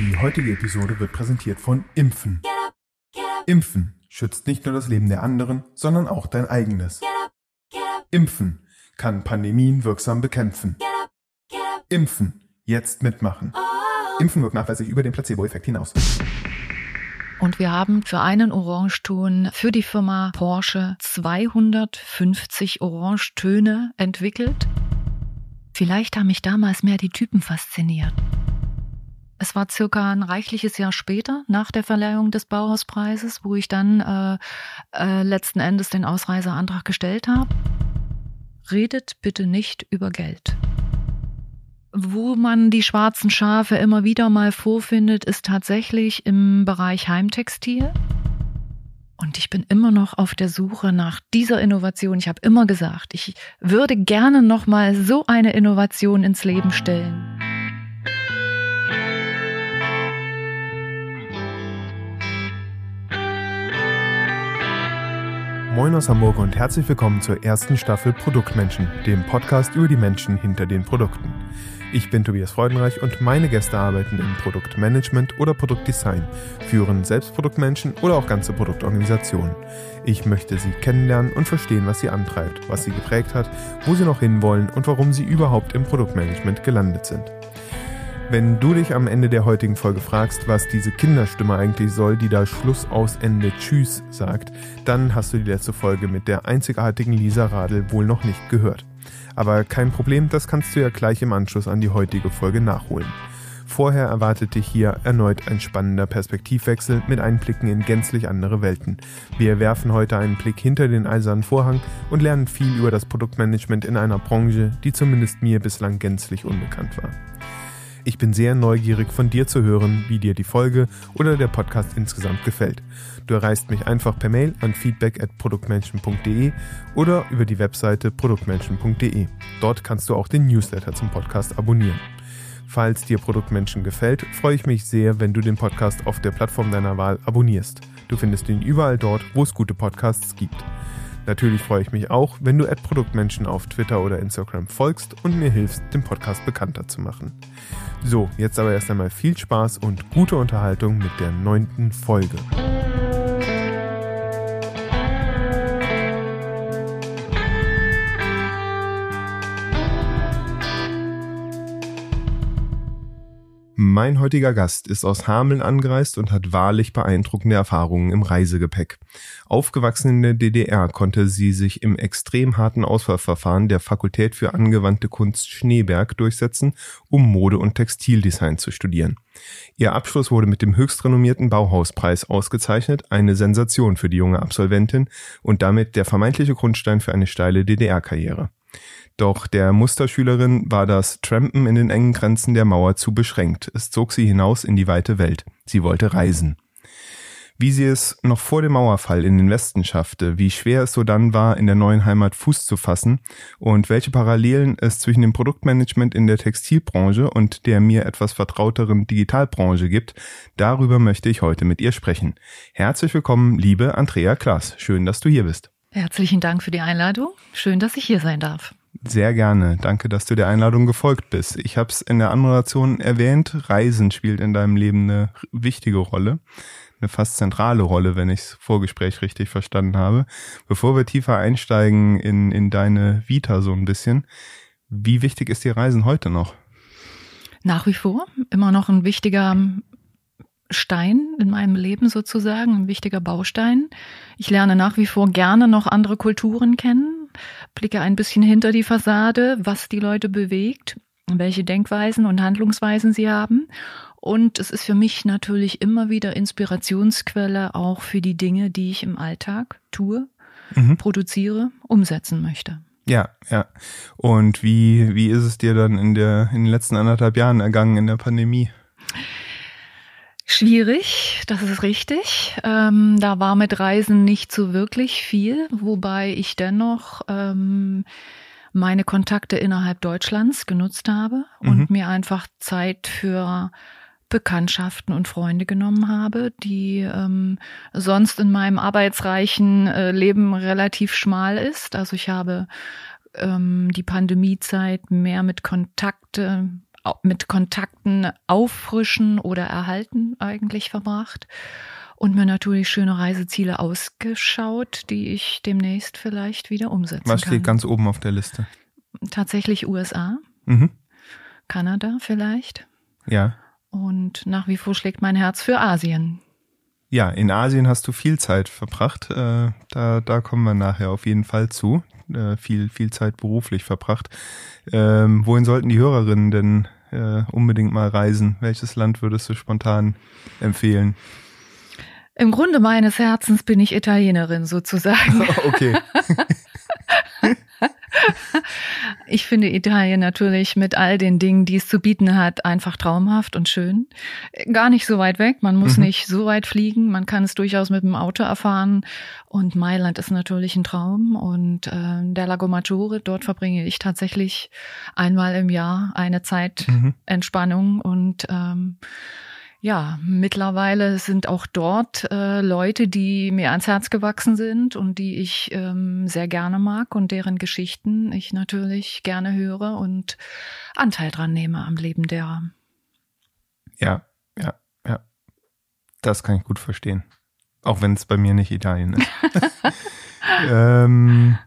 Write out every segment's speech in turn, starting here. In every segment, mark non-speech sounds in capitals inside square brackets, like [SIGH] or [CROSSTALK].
Die heutige Episode wird präsentiert von Impfen. Impfen schützt nicht nur das Leben der anderen, sondern auch dein eigenes. Impfen kann Pandemien wirksam bekämpfen. Impfen. Jetzt mitmachen. Impfen wirkt nachweislich über den Placebo-Effekt hinaus. Und wir haben für einen Orangeton für die Firma Porsche 250 Orangetöne entwickelt. Vielleicht haben mich damals mehr die Typen fasziniert. Es war circa ein reichliches Jahr später, nach der Verleihung des Bauhauspreises, wo ich dann äh, äh, letzten Endes den Ausreiseantrag gestellt habe. Redet bitte nicht über Geld. Wo man die schwarzen Schafe immer wieder mal vorfindet, ist tatsächlich im Bereich Heimtextil. Und ich bin immer noch auf der Suche nach dieser Innovation. Ich habe immer gesagt, ich würde gerne noch mal so eine Innovation ins Leben stellen. Moin aus Hamburg und herzlich willkommen zur ersten Staffel Produktmenschen, dem Podcast über die Menschen hinter den Produkten. Ich bin Tobias Freudenreich und meine Gäste arbeiten im Produktmanagement oder Produktdesign, führen Selbstproduktmenschen oder auch ganze Produktorganisationen. Ich möchte sie kennenlernen und verstehen, was sie antreibt, was sie geprägt hat, wo sie noch hinwollen und warum sie überhaupt im Produktmanagement gelandet sind. Wenn du dich am Ende der heutigen Folge fragst, was diese Kinderstimme eigentlich soll, die da Schluss aus Ende Tschüss sagt, dann hast du die letzte Folge mit der einzigartigen Lisa Radl wohl noch nicht gehört. Aber kein Problem, das kannst du ja gleich im Anschluss an die heutige Folge nachholen. Vorher erwartet dich hier erneut ein spannender Perspektivwechsel mit Einblicken in gänzlich andere Welten. Wir werfen heute einen Blick hinter den eisernen Vorhang und lernen viel über das Produktmanagement in einer Branche, die zumindest mir bislang gänzlich unbekannt war. Ich bin sehr neugierig von dir zu hören, wie dir die Folge oder der Podcast insgesamt gefällt. Du erreichst mich einfach per Mail an feedback at produktmenschen.de oder über die Webseite produktmenschen.de. Dort kannst du auch den Newsletter zum Podcast abonnieren. Falls dir Produktmenschen gefällt, freue ich mich sehr, wenn du den Podcast auf der Plattform deiner Wahl abonnierst. Du findest ihn überall dort, wo es gute Podcasts gibt. Natürlich freue ich mich auch, wenn du Produktmenschen auf Twitter oder Instagram folgst und mir hilfst, den Podcast bekannter zu machen. So, jetzt aber erst einmal viel Spaß und gute Unterhaltung mit der neunten Folge. Mein heutiger Gast ist aus Hameln angereist und hat wahrlich beeindruckende Erfahrungen im Reisegepäck. Aufgewachsen in der DDR konnte sie sich im extrem harten Auswahlverfahren der Fakultät für angewandte Kunst Schneeberg durchsetzen, um Mode- und Textildesign zu studieren. Ihr Abschluss wurde mit dem höchst renommierten Bauhauspreis ausgezeichnet, eine Sensation für die junge Absolventin und damit der vermeintliche Grundstein für eine steile DDR-Karriere. Doch der Musterschülerin war das Trampen in den engen Grenzen der Mauer zu beschränkt. Es zog sie hinaus in die weite Welt. Sie wollte reisen. Wie sie es noch vor dem Mauerfall in den Westen schaffte, wie schwer es so dann war, in der neuen Heimat Fuß zu fassen und welche Parallelen es zwischen dem Produktmanagement in der Textilbranche und der mir etwas vertrauteren Digitalbranche gibt, darüber möchte ich heute mit ihr sprechen. Herzlich willkommen, liebe Andrea Klaas. Schön, dass du hier bist. Herzlichen Dank für die Einladung. Schön, dass ich hier sein darf. Sehr gerne. Danke, dass du der Einladung gefolgt bist. Ich habe es in der Anmoderation erwähnt, Reisen spielt in deinem Leben eine wichtige Rolle, eine fast zentrale Rolle, wenn ich das Vorgespräch richtig verstanden habe. Bevor wir tiefer einsteigen in, in deine Vita so ein bisschen, wie wichtig ist dir Reisen heute noch? Nach wie vor immer noch ein wichtiger Stein in meinem Leben sozusagen, ein wichtiger Baustein. Ich lerne nach wie vor gerne noch andere Kulturen kennen, blicke ein bisschen hinter die Fassade, was die Leute bewegt, welche Denkweisen und Handlungsweisen sie haben. Und es ist für mich natürlich immer wieder Inspirationsquelle auch für die Dinge, die ich im Alltag tue, mhm. produziere, umsetzen möchte. Ja, ja. Und wie, wie ist es dir dann in der, in den letzten anderthalb Jahren ergangen in der Pandemie? Schwierig, das ist richtig. Ähm, da war mit Reisen nicht so wirklich viel, wobei ich dennoch ähm, meine Kontakte innerhalb Deutschlands genutzt habe und mhm. mir einfach Zeit für Bekanntschaften und Freunde genommen habe, die ähm, sonst in meinem arbeitsreichen äh, Leben relativ schmal ist. Also ich habe ähm, die Pandemiezeit mehr mit Kontakte mit Kontakten auffrischen oder erhalten eigentlich verbracht und mir natürlich schöne Reiseziele ausgeschaut, die ich demnächst vielleicht wieder umsetzen Was kann. steht ganz oben auf der Liste? Tatsächlich USA, Mhm. Kanada vielleicht. Ja. Und nach wie vor schlägt mein Herz für Asien. Ja, in Asien hast du viel Zeit verbracht. Äh, da, da kommen wir nachher auf jeden Fall zu. Äh, viel, viel Zeit beruflich verbracht. Ähm, wohin sollten die Hörerinnen denn äh, unbedingt mal reisen? Welches Land würdest du spontan empfehlen? Im Grunde meines Herzens bin ich Italienerin sozusagen. [LAUGHS] okay. [LAUGHS] [LAUGHS] Ich finde Italien natürlich mit all den Dingen, die es zu bieten hat, einfach traumhaft und schön. Gar nicht so weit weg. Man muss Mhm. nicht so weit fliegen. Man kann es durchaus mit dem Auto erfahren. Und Mailand ist natürlich ein Traum. Und äh, der Lago Maggiore, dort verbringe ich tatsächlich einmal im Jahr eine Zeit Mhm. Entspannung und ähm, ja, mittlerweile sind auch dort äh, Leute, die mir ans Herz gewachsen sind und die ich ähm, sehr gerne mag und deren Geschichten ich natürlich gerne höre und Anteil dran nehme am Leben derer. Ja, ja, ja. Das kann ich gut verstehen. Auch wenn es bei mir nicht Italien ist. [LAUGHS] ähm,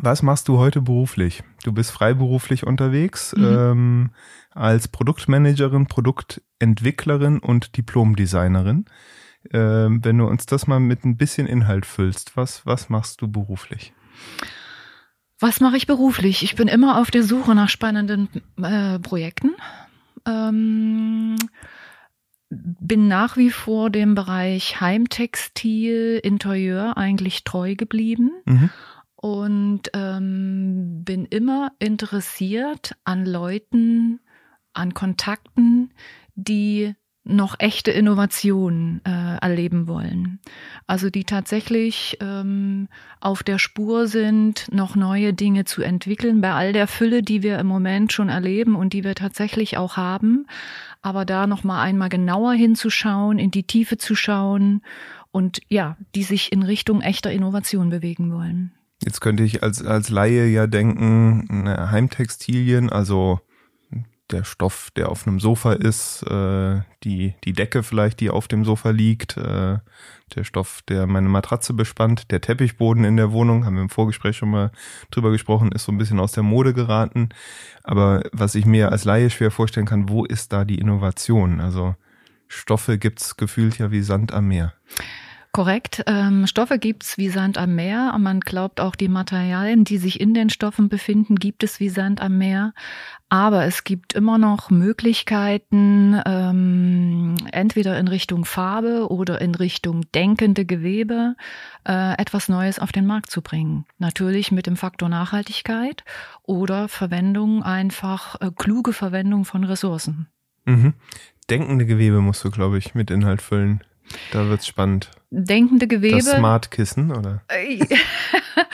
was machst du heute beruflich? Du bist freiberuflich unterwegs Mhm. ähm, als Produktmanagerin, Produktentwicklerin und Diplomdesignerin. Ähm, wenn du uns das mal mit ein bisschen Inhalt füllst, was, was machst du beruflich? Was mache ich beruflich? Ich bin immer auf der Suche nach spannenden äh, Projekten. Ähm, bin nach wie vor dem Bereich Heimtextil, Interieur eigentlich treu geblieben. Mhm. Und ähm, bin immer interessiert an Leuten, an Kontakten, die noch echte Innovationen äh, erleben wollen. Also die tatsächlich ähm, auf der Spur sind, noch neue Dinge zu entwickeln, bei all der Fülle, die wir im Moment schon erleben und die wir tatsächlich auch haben. Aber da noch mal einmal genauer hinzuschauen, in die Tiefe zu schauen und ja, die sich in Richtung echter Innovation bewegen wollen. Jetzt könnte ich als, als Laie ja denken, ne, Heimtextilien, also der Stoff, der auf einem Sofa ist, äh, die, die Decke vielleicht, die auf dem Sofa liegt, äh, der Stoff, der meine Matratze bespannt, der Teppichboden in der Wohnung, haben wir im Vorgespräch schon mal drüber gesprochen, ist so ein bisschen aus der Mode geraten. Aber was ich mir als Laie schwer vorstellen kann, wo ist da die Innovation? Also Stoffe gibt's gefühlt ja wie Sand am Meer. Korrekt. Ähm, Stoffe gibt's wie Sand am Meer. Man glaubt auch, die Materialien, die sich in den Stoffen befinden, gibt es wie Sand am Meer. Aber es gibt immer noch Möglichkeiten, ähm, entweder in Richtung Farbe oder in Richtung denkende Gewebe äh, etwas Neues auf den Markt zu bringen. Natürlich mit dem Faktor Nachhaltigkeit oder Verwendung einfach äh, kluge Verwendung von Ressourcen. Mhm. Denkende Gewebe musst du, glaube ich, mit Inhalt füllen. Da wird's spannend. Denkende Gewebe. Das Smart Kissen, oder? Äh,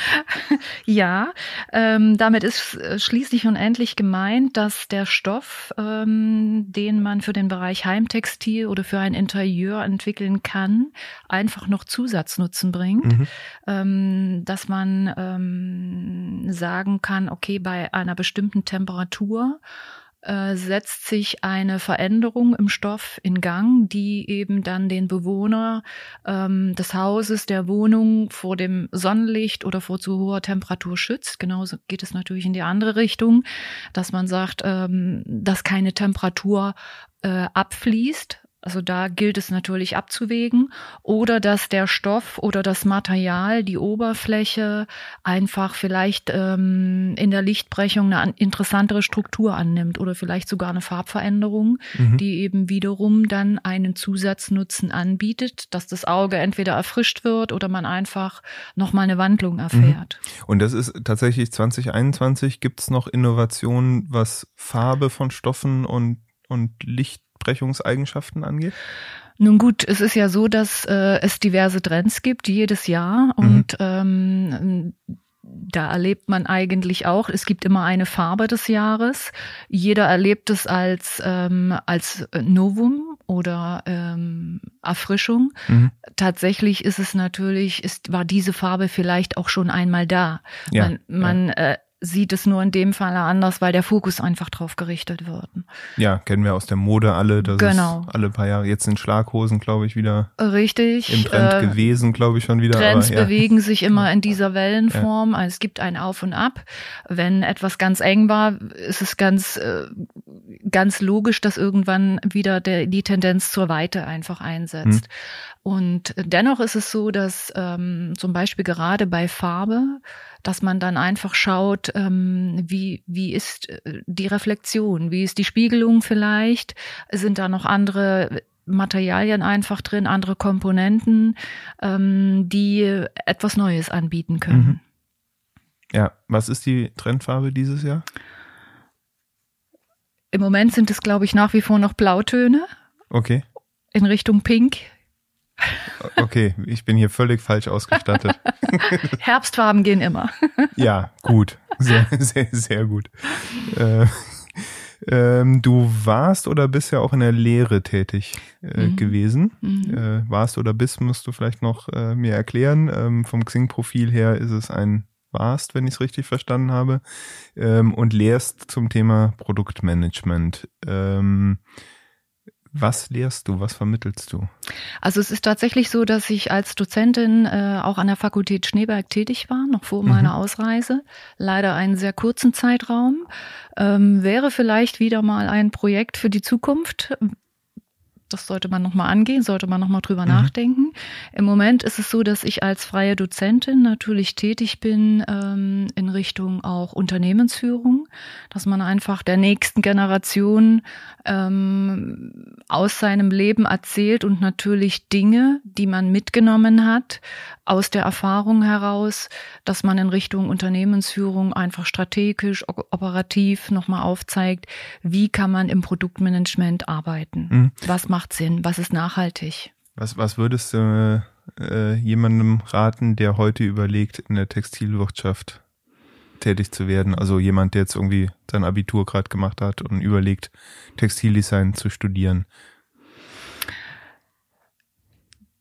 [LAUGHS] ja, ähm, damit ist äh, schließlich und endlich gemeint, dass der Stoff, ähm, den man für den Bereich Heimtextil oder für ein Interieur entwickeln kann, einfach noch Zusatznutzen bringt. Mhm. Ähm, dass man ähm, sagen kann, okay, bei einer bestimmten Temperatur äh, setzt sich eine Veränderung im Stoff in Gang, die eben dann den Bewohner ähm, des Hauses, der Wohnung vor dem Sonnenlicht oder vor zu hoher Temperatur schützt. Genauso geht es natürlich in die andere Richtung, dass man sagt, ähm, dass keine Temperatur äh, abfließt. Also da gilt es natürlich abzuwägen oder dass der Stoff oder das Material, die Oberfläche einfach vielleicht ähm, in der Lichtbrechung eine an, interessantere Struktur annimmt oder vielleicht sogar eine Farbveränderung, Mhm. die eben wiederum dann einen Zusatznutzen anbietet, dass das Auge entweder erfrischt wird oder man einfach nochmal eine Wandlung erfährt. Und das ist tatsächlich 2021 gibt's noch Innovationen, was Farbe von Stoffen und, und Lichtbrechungseigenschaften angeht? Nun gut, es ist ja so, dass äh, es diverse Trends gibt jedes Jahr und ähm, da erlebt man eigentlich auch, es gibt immer eine Farbe des Jahres. Jeder erlebt es als, ähm, als Novum oder ähm, Erfrischung. Mhm. Tatsächlich ist es natürlich, ist, war diese Farbe vielleicht auch schon einmal da. Ja, man man äh, sieht es nur in dem Fall anders, weil der Fokus einfach drauf gerichtet wird. Ja, kennen wir aus der Mode alle. Das genau. alle paar Jahre. Jetzt sind Schlaghosen, glaube ich, wieder richtig im Trend äh, gewesen, glaube ich schon wieder. Trends aber, ja. bewegen sich immer in dieser Wellenform. Ja. Also es gibt ein Auf und Ab. Wenn etwas ganz eng war, ist es ganz äh, ganz logisch, dass irgendwann wieder der, die Tendenz zur Weite einfach einsetzt. Hm. Und dennoch ist es so, dass ähm, zum Beispiel gerade bei Farbe, dass man dann einfach schaut, ähm, wie, wie ist äh, die Reflexion, wie ist die Spiegelung vielleicht, sind da noch andere Materialien einfach drin, andere Komponenten, ähm, die etwas Neues anbieten können. Mhm. Ja, was ist die Trendfarbe dieses Jahr? Im Moment sind es, glaube ich, nach wie vor noch Blautöne. Okay. In Richtung Pink. Okay, ich bin hier völlig falsch ausgestattet. [LAUGHS] Herbstfarben gehen immer. [LAUGHS] ja, gut. Sehr, sehr, sehr gut. Äh, ähm, du warst oder bist ja auch in der Lehre tätig äh, mhm. gewesen. Mhm. Äh, warst oder bist, musst du vielleicht noch äh, mir erklären. Ähm, vom Xing-Profil her ist es ein warst, wenn ich es richtig verstanden habe, ähm, und lehrst zum Thema Produktmanagement. Ähm, was lehrst du? Was vermittelst du? Also es ist tatsächlich so, dass ich als Dozentin äh, auch an der Fakultät Schneeberg tätig war, noch vor mhm. meiner Ausreise. Leider einen sehr kurzen Zeitraum. Ähm, wäre vielleicht wieder mal ein Projekt für die Zukunft, das sollte man nochmal angehen, sollte man nochmal drüber mhm. nachdenken. Im Moment ist es so, dass ich als freie Dozentin natürlich tätig bin ähm, in Richtung auch Unternehmensführung, dass man einfach der nächsten Generation ähm, aus seinem Leben erzählt und natürlich Dinge, die man mitgenommen hat, aus der Erfahrung heraus, dass man in Richtung Unternehmensführung einfach strategisch, operativ nochmal aufzeigt, wie kann man im Produktmanagement arbeiten. Mhm. Was macht Sinn? Was ist nachhaltig? Was, was würdest du äh, jemandem raten, der heute überlegt, in der Textilwirtschaft tätig zu werden? Also jemand, der jetzt irgendwie sein Abitur gerade gemacht hat und überlegt, Textildesign zu studieren.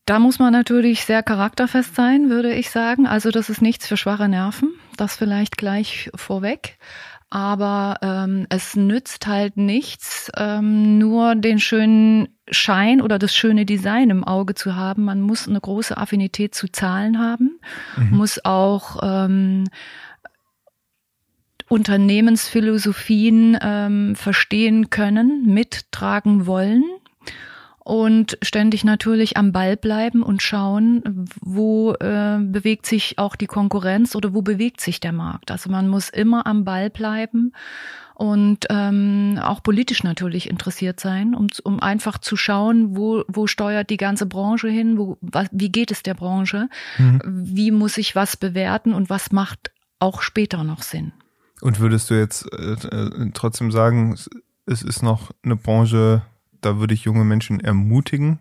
Da muss man natürlich sehr charakterfest sein, würde ich sagen. Also das ist nichts für schwache Nerven. Das vielleicht gleich vorweg. Aber ähm, es nützt halt nichts, ähm, nur den schönen Schein oder das schöne Design im Auge zu haben. Man muss eine große Affinität zu Zahlen haben, mhm. muss auch ähm, Unternehmensphilosophien ähm, verstehen können, mittragen wollen und ständig natürlich am Ball bleiben und schauen, wo äh, bewegt sich auch die Konkurrenz oder wo bewegt sich der Markt. Also man muss immer am Ball bleiben und ähm, auch politisch natürlich interessiert sein, um, um einfach zu schauen, wo, wo steuert die ganze Branche hin, wo, was, wie geht es der Branche, mhm. wie muss ich was bewerten und was macht auch später noch Sinn. Und würdest du jetzt äh, äh trotzdem sagen, es ist noch eine Branche, da würde ich junge Menschen ermutigen,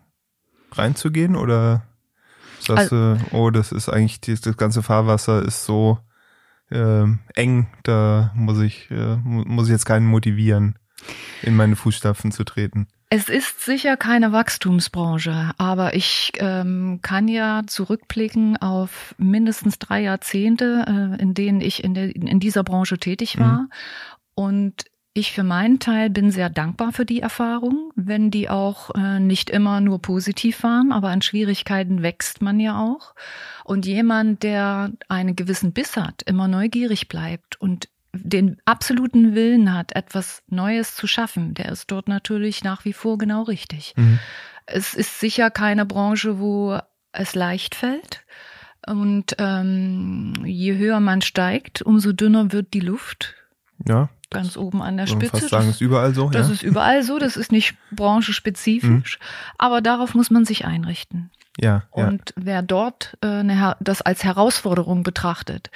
reinzugehen? Oder sagst also, du, oh, das ist eigentlich, das ganze Fahrwasser ist so äh, eng, da muss ich, äh, muss ich jetzt keinen motivieren, in meine Fußstapfen zu treten? Es ist sicher keine Wachstumsbranche, aber ich ähm, kann ja zurückblicken auf mindestens drei Jahrzehnte, äh, in denen ich in, der, in dieser Branche tätig war. Mhm. Und ich für meinen Teil bin sehr dankbar für die Erfahrung, wenn die auch äh, nicht immer nur positiv waren, aber an Schwierigkeiten wächst man ja auch. Und jemand, der einen gewissen Biss hat, immer neugierig bleibt und den absoluten Willen hat, etwas Neues zu schaffen, der ist dort natürlich nach wie vor genau richtig. Mhm. Es ist sicher keine Branche, wo es leicht fällt. Und ähm, je höher man steigt, umso dünner wird die Luft. Ja, ganz oben an der Spitze. Fast sagen, das ist überall so. Das ja. ist überall so, das ist nicht branchenspezifisch, mhm. aber darauf muss man sich einrichten. Ja. Und ja. wer dort äh, eine, das als Herausforderung betrachtet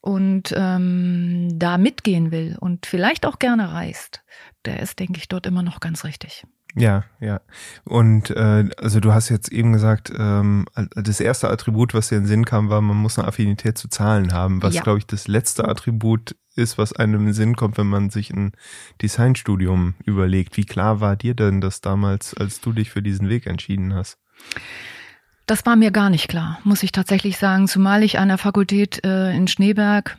und ähm, da mitgehen will und vielleicht auch gerne reist, der ist, denke ich, dort immer noch ganz richtig. Ja, ja. Und äh, also du hast jetzt eben gesagt, ähm, das erste Attribut, was dir in den Sinn kam, war, man muss eine Affinität zu Zahlen haben. Was, ja. glaube ich, das letzte Attribut ist, was einem in den Sinn kommt, wenn man sich ein Designstudium überlegt. Wie klar war dir denn das damals, als du dich für diesen Weg entschieden hast? Das war mir gar nicht klar, muss ich tatsächlich sagen, zumal ich an der Fakultät äh, in Schneeberg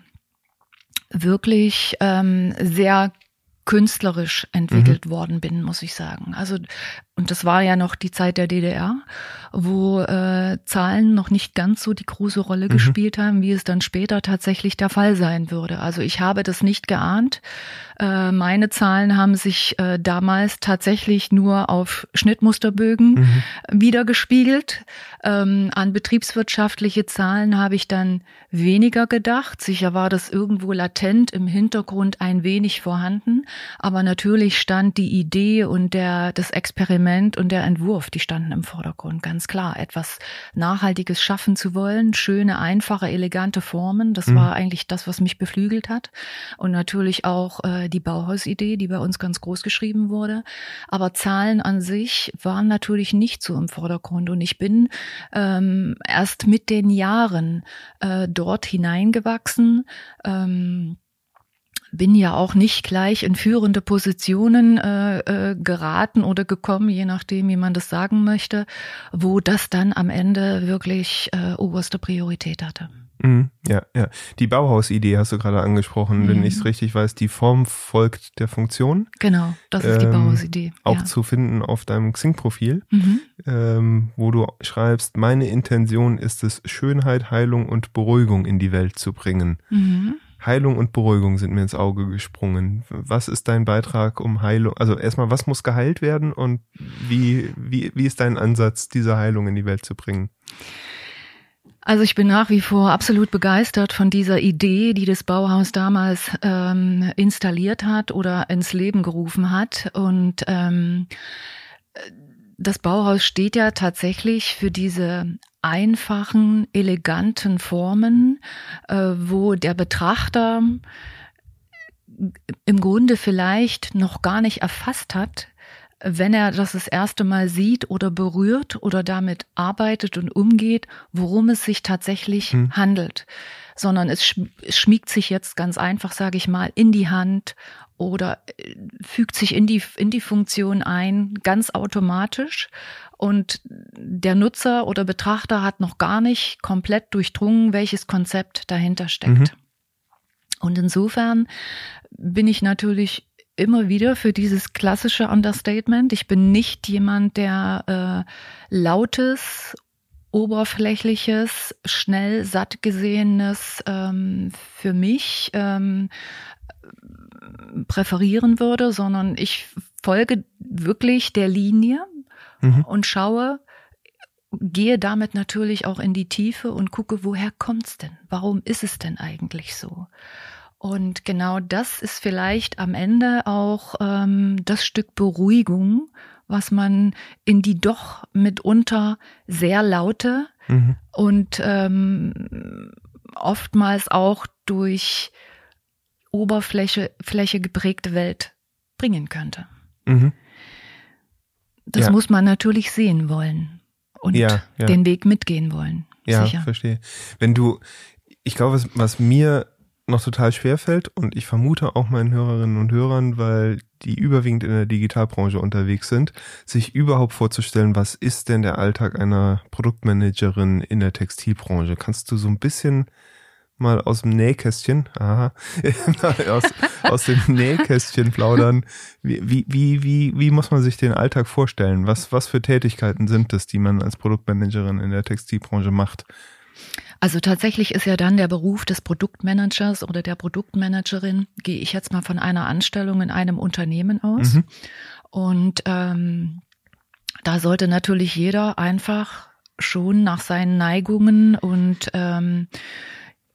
wirklich ähm, sehr künstlerisch entwickelt mhm. worden bin, muss ich sagen. Also und das war ja noch die Zeit der DDR, wo äh, Zahlen noch nicht ganz so die große Rolle mhm. gespielt haben, wie es dann später tatsächlich der Fall sein würde. Also ich habe das nicht geahnt. Äh, meine Zahlen haben sich äh, damals tatsächlich nur auf Schnittmusterbögen mhm. wiedergespiegelt. Ähm, an betriebswirtschaftliche Zahlen habe ich dann weniger gedacht. Sicher war das irgendwo latent im Hintergrund ein wenig vorhanden, aber natürlich stand die Idee und der das Experiment Experiment und der Entwurf, die standen im Vordergrund, ganz klar. Etwas Nachhaltiges schaffen zu wollen, schöne, einfache, elegante Formen, das mhm. war eigentlich das, was mich beflügelt hat. Und natürlich auch äh, die Bauhausidee, die bei uns ganz groß geschrieben wurde. Aber Zahlen an sich waren natürlich nicht so im Vordergrund. Und ich bin ähm, erst mit den Jahren äh, dort hineingewachsen. Ähm, bin ja auch nicht gleich in führende Positionen äh, äh, geraten oder gekommen, je nachdem, wie man das sagen möchte, wo das dann am Ende wirklich äh, oberste Priorität hatte. Mhm, ja, ja. Die Bauhausidee hast du gerade angesprochen. Mhm. Wenn ich es richtig weiß, die Form folgt der Funktion. Genau, das ist ähm, die Bauhausidee. Auch ja. zu finden auf deinem Xing-Profil, mhm. ähm, wo du schreibst, meine Intention ist es, Schönheit, Heilung und Beruhigung in die Welt zu bringen. Mhm. Heilung und Beruhigung sind mir ins Auge gesprungen. Was ist dein Beitrag um Heilung? Also erstmal, was muss geheilt werden und wie, wie, wie ist dein Ansatz, diese Heilung in die Welt zu bringen? Also ich bin nach wie vor absolut begeistert von dieser Idee, die das Bauhaus damals ähm, installiert hat oder ins Leben gerufen hat. Und ähm, das Bauhaus steht ja tatsächlich für diese einfachen, eleganten Formen, äh, wo der Betrachter im Grunde vielleicht noch gar nicht erfasst hat, wenn er das das erste Mal sieht oder berührt oder damit arbeitet und umgeht, worum es sich tatsächlich hm. handelt, sondern es schmiegt sich jetzt ganz einfach, sage ich mal, in die Hand oder äh, fügt sich in die, in die Funktion ein, ganz automatisch. Und der Nutzer oder Betrachter hat noch gar nicht komplett durchdrungen, welches Konzept dahinter steckt. Mhm. Und insofern bin ich natürlich immer wieder für dieses klassische Understatement. Ich bin nicht jemand, der äh, lautes, oberflächliches, schnell satt gesehenes ähm, für mich ähm, präferieren würde, sondern ich folge wirklich der Linie mhm. und schaue, gehe damit natürlich auch in die Tiefe und gucke, woher kommt's denn? Warum ist es denn eigentlich so? Und genau das ist vielleicht am Ende auch ähm, das Stück Beruhigung, was man in die doch mitunter sehr laute mhm. und ähm, oftmals auch durch Oberfläche Fläche geprägte Welt bringen könnte. Mhm. Das ja. muss man natürlich sehen wollen und ja, ja. den Weg mitgehen wollen. Ja, sicher. verstehe. Wenn du, ich glaube, was, was mir noch total schwer fällt und ich vermute auch meinen Hörerinnen und Hörern, weil die überwiegend in der Digitalbranche unterwegs sind, sich überhaupt vorzustellen, was ist denn der Alltag einer Produktmanagerin in der Textilbranche? Kannst du so ein bisschen mal aus dem Nähkästchen, aha, [LAUGHS] aus, aus dem Nähkästchen plaudern. Wie, wie, wie, wie, wie muss man sich den Alltag vorstellen? Was, was für Tätigkeiten sind es, die man als Produktmanagerin in der Textilbranche macht? Also tatsächlich ist ja dann der Beruf des Produktmanagers oder der Produktmanagerin, gehe ich jetzt mal von einer Anstellung in einem Unternehmen aus. Mhm. Und ähm, da sollte natürlich jeder einfach schon nach seinen Neigungen und ähm,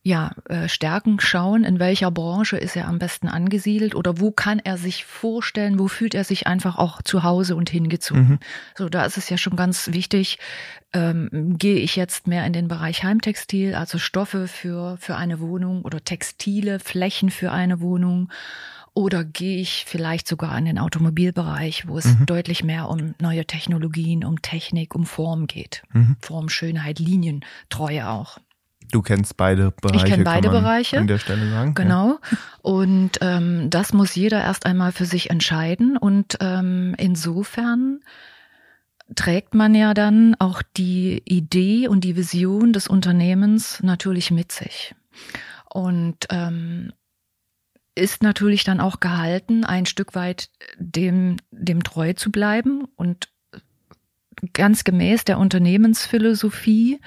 ja, äh, Stärken schauen, in welcher Branche ist er am besten angesiedelt oder wo kann er sich vorstellen, wo fühlt er sich einfach auch zu Hause und hingezogen. Mhm. So, da ist es ja schon ganz wichtig, ähm, gehe ich jetzt mehr in den Bereich Heimtextil, also Stoffe für, für eine Wohnung oder textile Flächen für eine Wohnung oder gehe ich vielleicht sogar in den Automobilbereich, wo es mhm. deutlich mehr um neue Technologien, um Technik, um Form geht. Mhm. Form, Schönheit, Linientreue auch. Du kennst beide Bereiche. Ich kenne beide Bereiche. An der Stelle sagen. Genau. Ja. Und ähm, das muss jeder erst einmal für sich entscheiden. Und ähm, insofern trägt man ja dann auch die Idee und die Vision des Unternehmens natürlich mit sich. Und ähm, ist natürlich dann auch gehalten, ein Stück weit dem, dem treu zu bleiben und ganz gemäß der Unternehmensphilosophie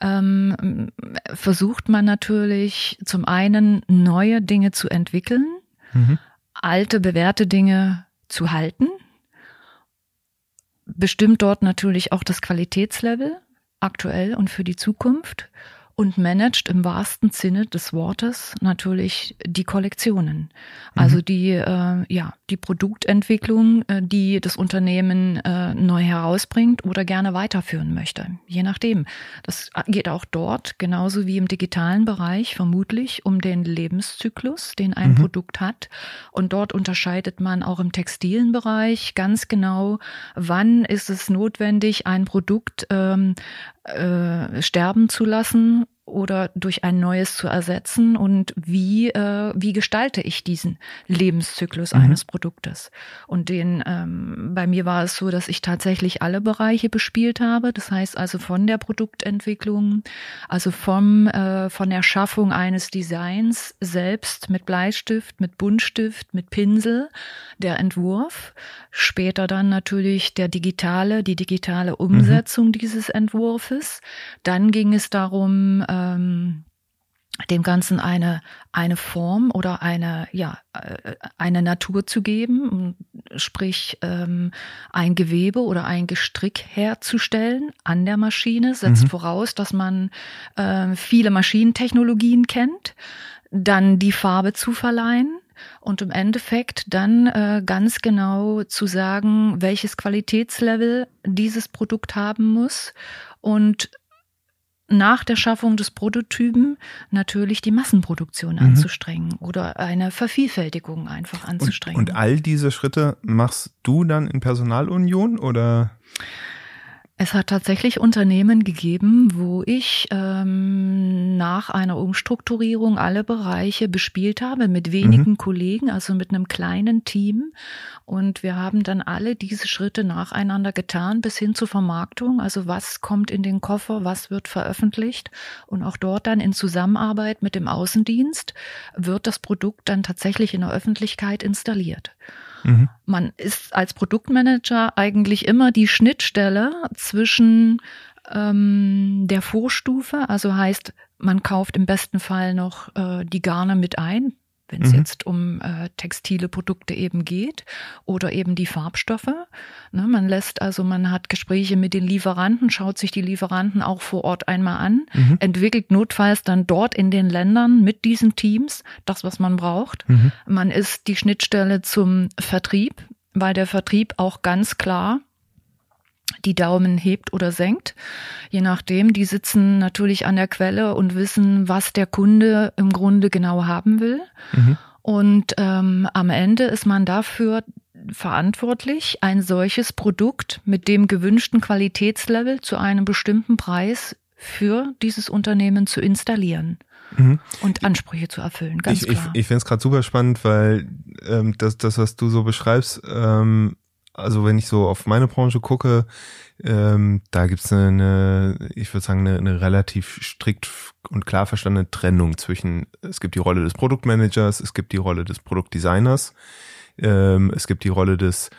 ähm, versucht man natürlich zum einen neue Dinge zu entwickeln, mhm. alte, bewährte Dinge zu halten, bestimmt dort natürlich auch das Qualitätslevel aktuell und für die Zukunft und managt im wahrsten Sinne des Wortes natürlich die Kollektionen. Also mhm. die, äh, ja, die Produktentwicklung, äh, die das Unternehmen äh, neu herausbringt oder gerne weiterführen möchte. Je nachdem. Das geht auch dort, genauso wie im digitalen Bereich, vermutlich um den Lebenszyklus, den ein mhm. Produkt hat. Und dort unterscheidet man auch im textilen Bereich ganz genau, wann ist es notwendig, ein Produkt ähm, äh, sterben zu lassen oder durch ein neues zu ersetzen und wie, äh, wie gestalte ich diesen Lebenszyklus mhm. eines Produktes. Und den, ähm, bei mir war es so, dass ich tatsächlich alle Bereiche bespielt habe. Das heißt also von der Produktentwicklung, also vom, äh, von der Schaffung eines Designs selbst mit Bleistift, mit Buntstift, mit Pinsel, der Entwurf, später dann natürlich der digitale, die digitale mhm. Umsetzung mhm. dieses Entwurfes. Dann ging es darum, äh, ähm, dem Ganzen eine, eine Form oder eine, ja, äh, eine Natur zu geben, sprich ähm, ein Gewebe oder ein Gestrick herzustellen an der Maschine, setzt mhm. voraus, dass man äh, viele Maschinentechnologien kennt, dann die Farbe zu verleihen, und im Endeffekt dann äh, ganz genau zu sagen, welches Qualitätslevel dieses Produkt haben muss und nach der Schaffung des Prototypen natürlich die Massenproduktion mhm. anzustrengen oder eine Vervielfältigung einfach anzustrengen. Und, und all diese Schritte machst du dann in Personalunion oder? Es hat tatsächlich Unternehmen gegeben, wo ich ähm, nach einer Umstrukturierung alle Bereiche bespielt habe mit wenigen mhm. Kollegen, also mit einem kleinen Team. Und wir haben dann alle diese Schritte nacheinander getan bis hin zur Vermarktung. Also was kommt in den Koffer, was wird veröffentlicht. Und auch dort dann in Zusammenarbeit mit dem Außendienst wird das Produkt dann tatsächlich in der Öffentlichkeit installiert. Mhm. Man ist als Produktmanager eigentlich immer die Schnittstelle zwischen ähm, der Vorstufe, also heißt, man kauft im besten Fall noch äh, die Garne mit ein, wenn es mhm. jetzt um äh, textile Produkte eben geht oder eben die Farbstoffe. Ne, man lässt also, man hat Gespräche mit den Lieferanten, schaut sich die Lieferanten auch vor Ort einmal an, mhm. entwickelt notfalls dann dort in den Ländern mit diesen Teams das, was man braucht. Mhm. Man ist die Schnittstelle zum Vertrieb, weil der Vertrieb auch ganz klar die Daumen hebt oder senkt. Je nachdem, die sitzen natürlich an der Quelle und wissen, was der Kunde im Grunde genau haben will. Mhm. Und ähm, am Ende ist man dafür verantwortlich, ein solches Produkt mit dem gewünschten Qualitätslevel zu einem bestimmten Preis für dieses Unternehmen zu installieren. Mhm. Und Ansprüche zu erfüllen, ganz ich, klar. Ich, ich finde es gerade super spannend, weil ähm, das, das, was du so beschreibst, ähm, also wenn ich so auf meine Branche gucke, ähm, da gibt's eine, eine, ich würde sagen, eine, eine relativ strikt und klar verstandene Trennung zwischen, es gibt die Rolle des Produktmanagers, es gibt die Rolle des Produktdesigners, ähm, es gibt die Rolle des,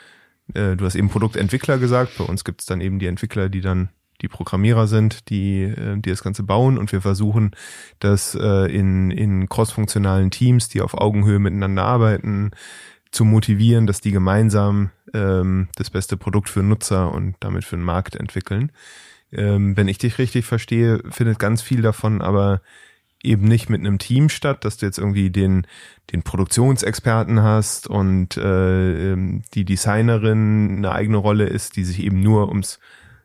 äh, du hast eben Produktentwickler gesagt, bei uns gibt's dann eben die Entwickler, die dann die Programmierer sind, die, äh, die das Ganze bauen. Und wir versuchen, das äh, in, in crossfunktionalen Teams, die auf Augenhöhe miteinander arbeiten, zu motivieren, dass die gemeinsam ähm, das beste Produkt für Nutzer und damit für den Markt entwickeln. Ähm, wenn ich dich richtig verstehe, findet ganz viel davon aber eben nicht mit einem Team statt, dass du jetzt irgendwie den, den Produktionsexperten hast und äh, ähm, die Designerin eine eigene Rolle ist, die sich eben nur ums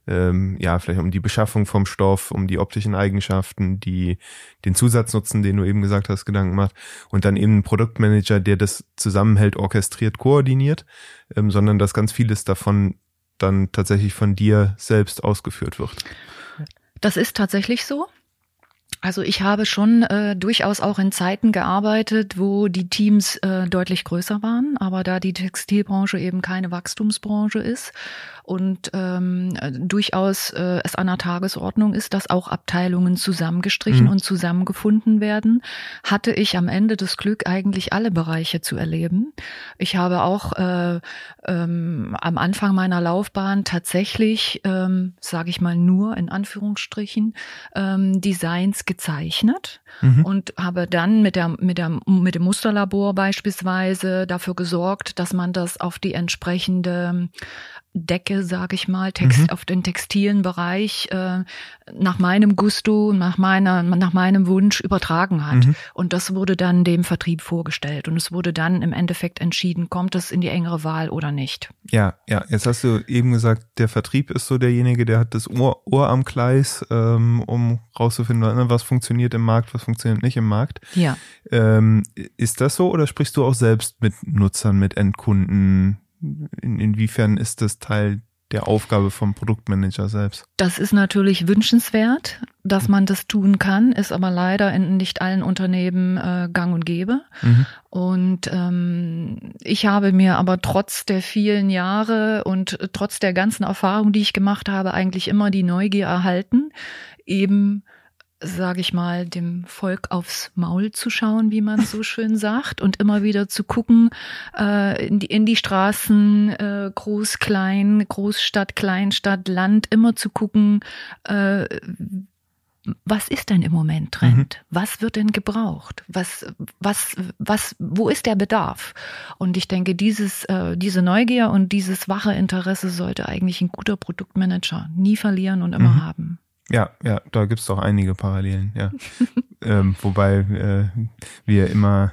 ähm, ja, vielleicht um die Beschaffung vom Stoff, um die optischen Eigenschaften, die, den Zusatznutzen, den du eben gesagt hast, Gedanken macht. Und dann eben ein Produktmanager, der das zusammenhält, orchestriert, koordiniert, ähm, sondern dass ganz vieles davon dann tatsächlich von dir selbst ausgeführt wird. Das ist tatsächlich so. Also ich habe schon äh, durchaus auch in Zeiten gearbeitet, wo die Teams äh, deutlich größer waren, aber da die Textilbranche eben keine Wachstumsbranche ist und ähm, durchaus äh, es an der Tagesordnung ist, dass auch Abteilungen zusammengestrichen mhm. und zusammengefunden werden, hatte ich am Ende das Glück, eigentlich alle Bereiche zu erleben. Ich habe auch äh, ähm, am Anfang meiner Laufbahn tatsächlich, ähm, sage ich mal nur in Anführungsstrichen, ähm, Designs gezeichnet mhm. und habe dann mit der mit der mit dem Musterlabor beispielsweise dafür gesorgt, dass man das auf die entsprechende Decke, sage ich mal, Text, mhm. auf den textilen Bereich äh, nach meinem Gusto, nach meiner, nach meinem Wunsch übertragen hat. Mhm. Und das wurde dann dem Vertrieb vorgestellt und es wurde dann im Endeffekt entschieden, kommt es in die engere Wahl oder nicht. Ja, ja. Jetzt hast du eben gesagt, der Vertrieb ist so derjenige, der hat das Ohr, Ohr am Gleis, ähm, um rauszufinden, was funktioniert im Markt, was funktioniert nicht im Markt. Ja. Ähm, ist das so oder sprichst du auch selbst mit Nutzern, mit Endkunden? In, inwiefern ist das Teil der Aufgabe vom Produktmanager selbst? Das ist natürlich wünschenswert, dass man das tun kann, ist aber leider in nicht allen Unternehmen äh, gang und gäbe. Mhm. Und ähm, ich habe mir aber trotz der vielen Jahre und trotz der ganzen Erfahrung, die ich gemacht habe, eigentlich immer die Neugier erhalten, eben sage ich mal, dem Volk aufs Maul zu schauen, wie man so schön sagt, und immer wieder zu gucken äh, in, die, in die Straßen, äh, groß, klein, Großstadt, Kleinstadt, Land, immer zu gucken, äh, was ist denn im Moment Trend? Mhm. Was wird denn gebraucht? Was, was, was, wo ist der Bedarf? Und ich denke, dieses, äh, diese Neugier und dieses wache Interesse sollte eigentlich ein guter Produktmanager nie verlieren und immer mhm. haben. Ja, ja, da gibt's doch einige Parallelen, ja. [LAUGHS] ähm, wobei äh, wir immer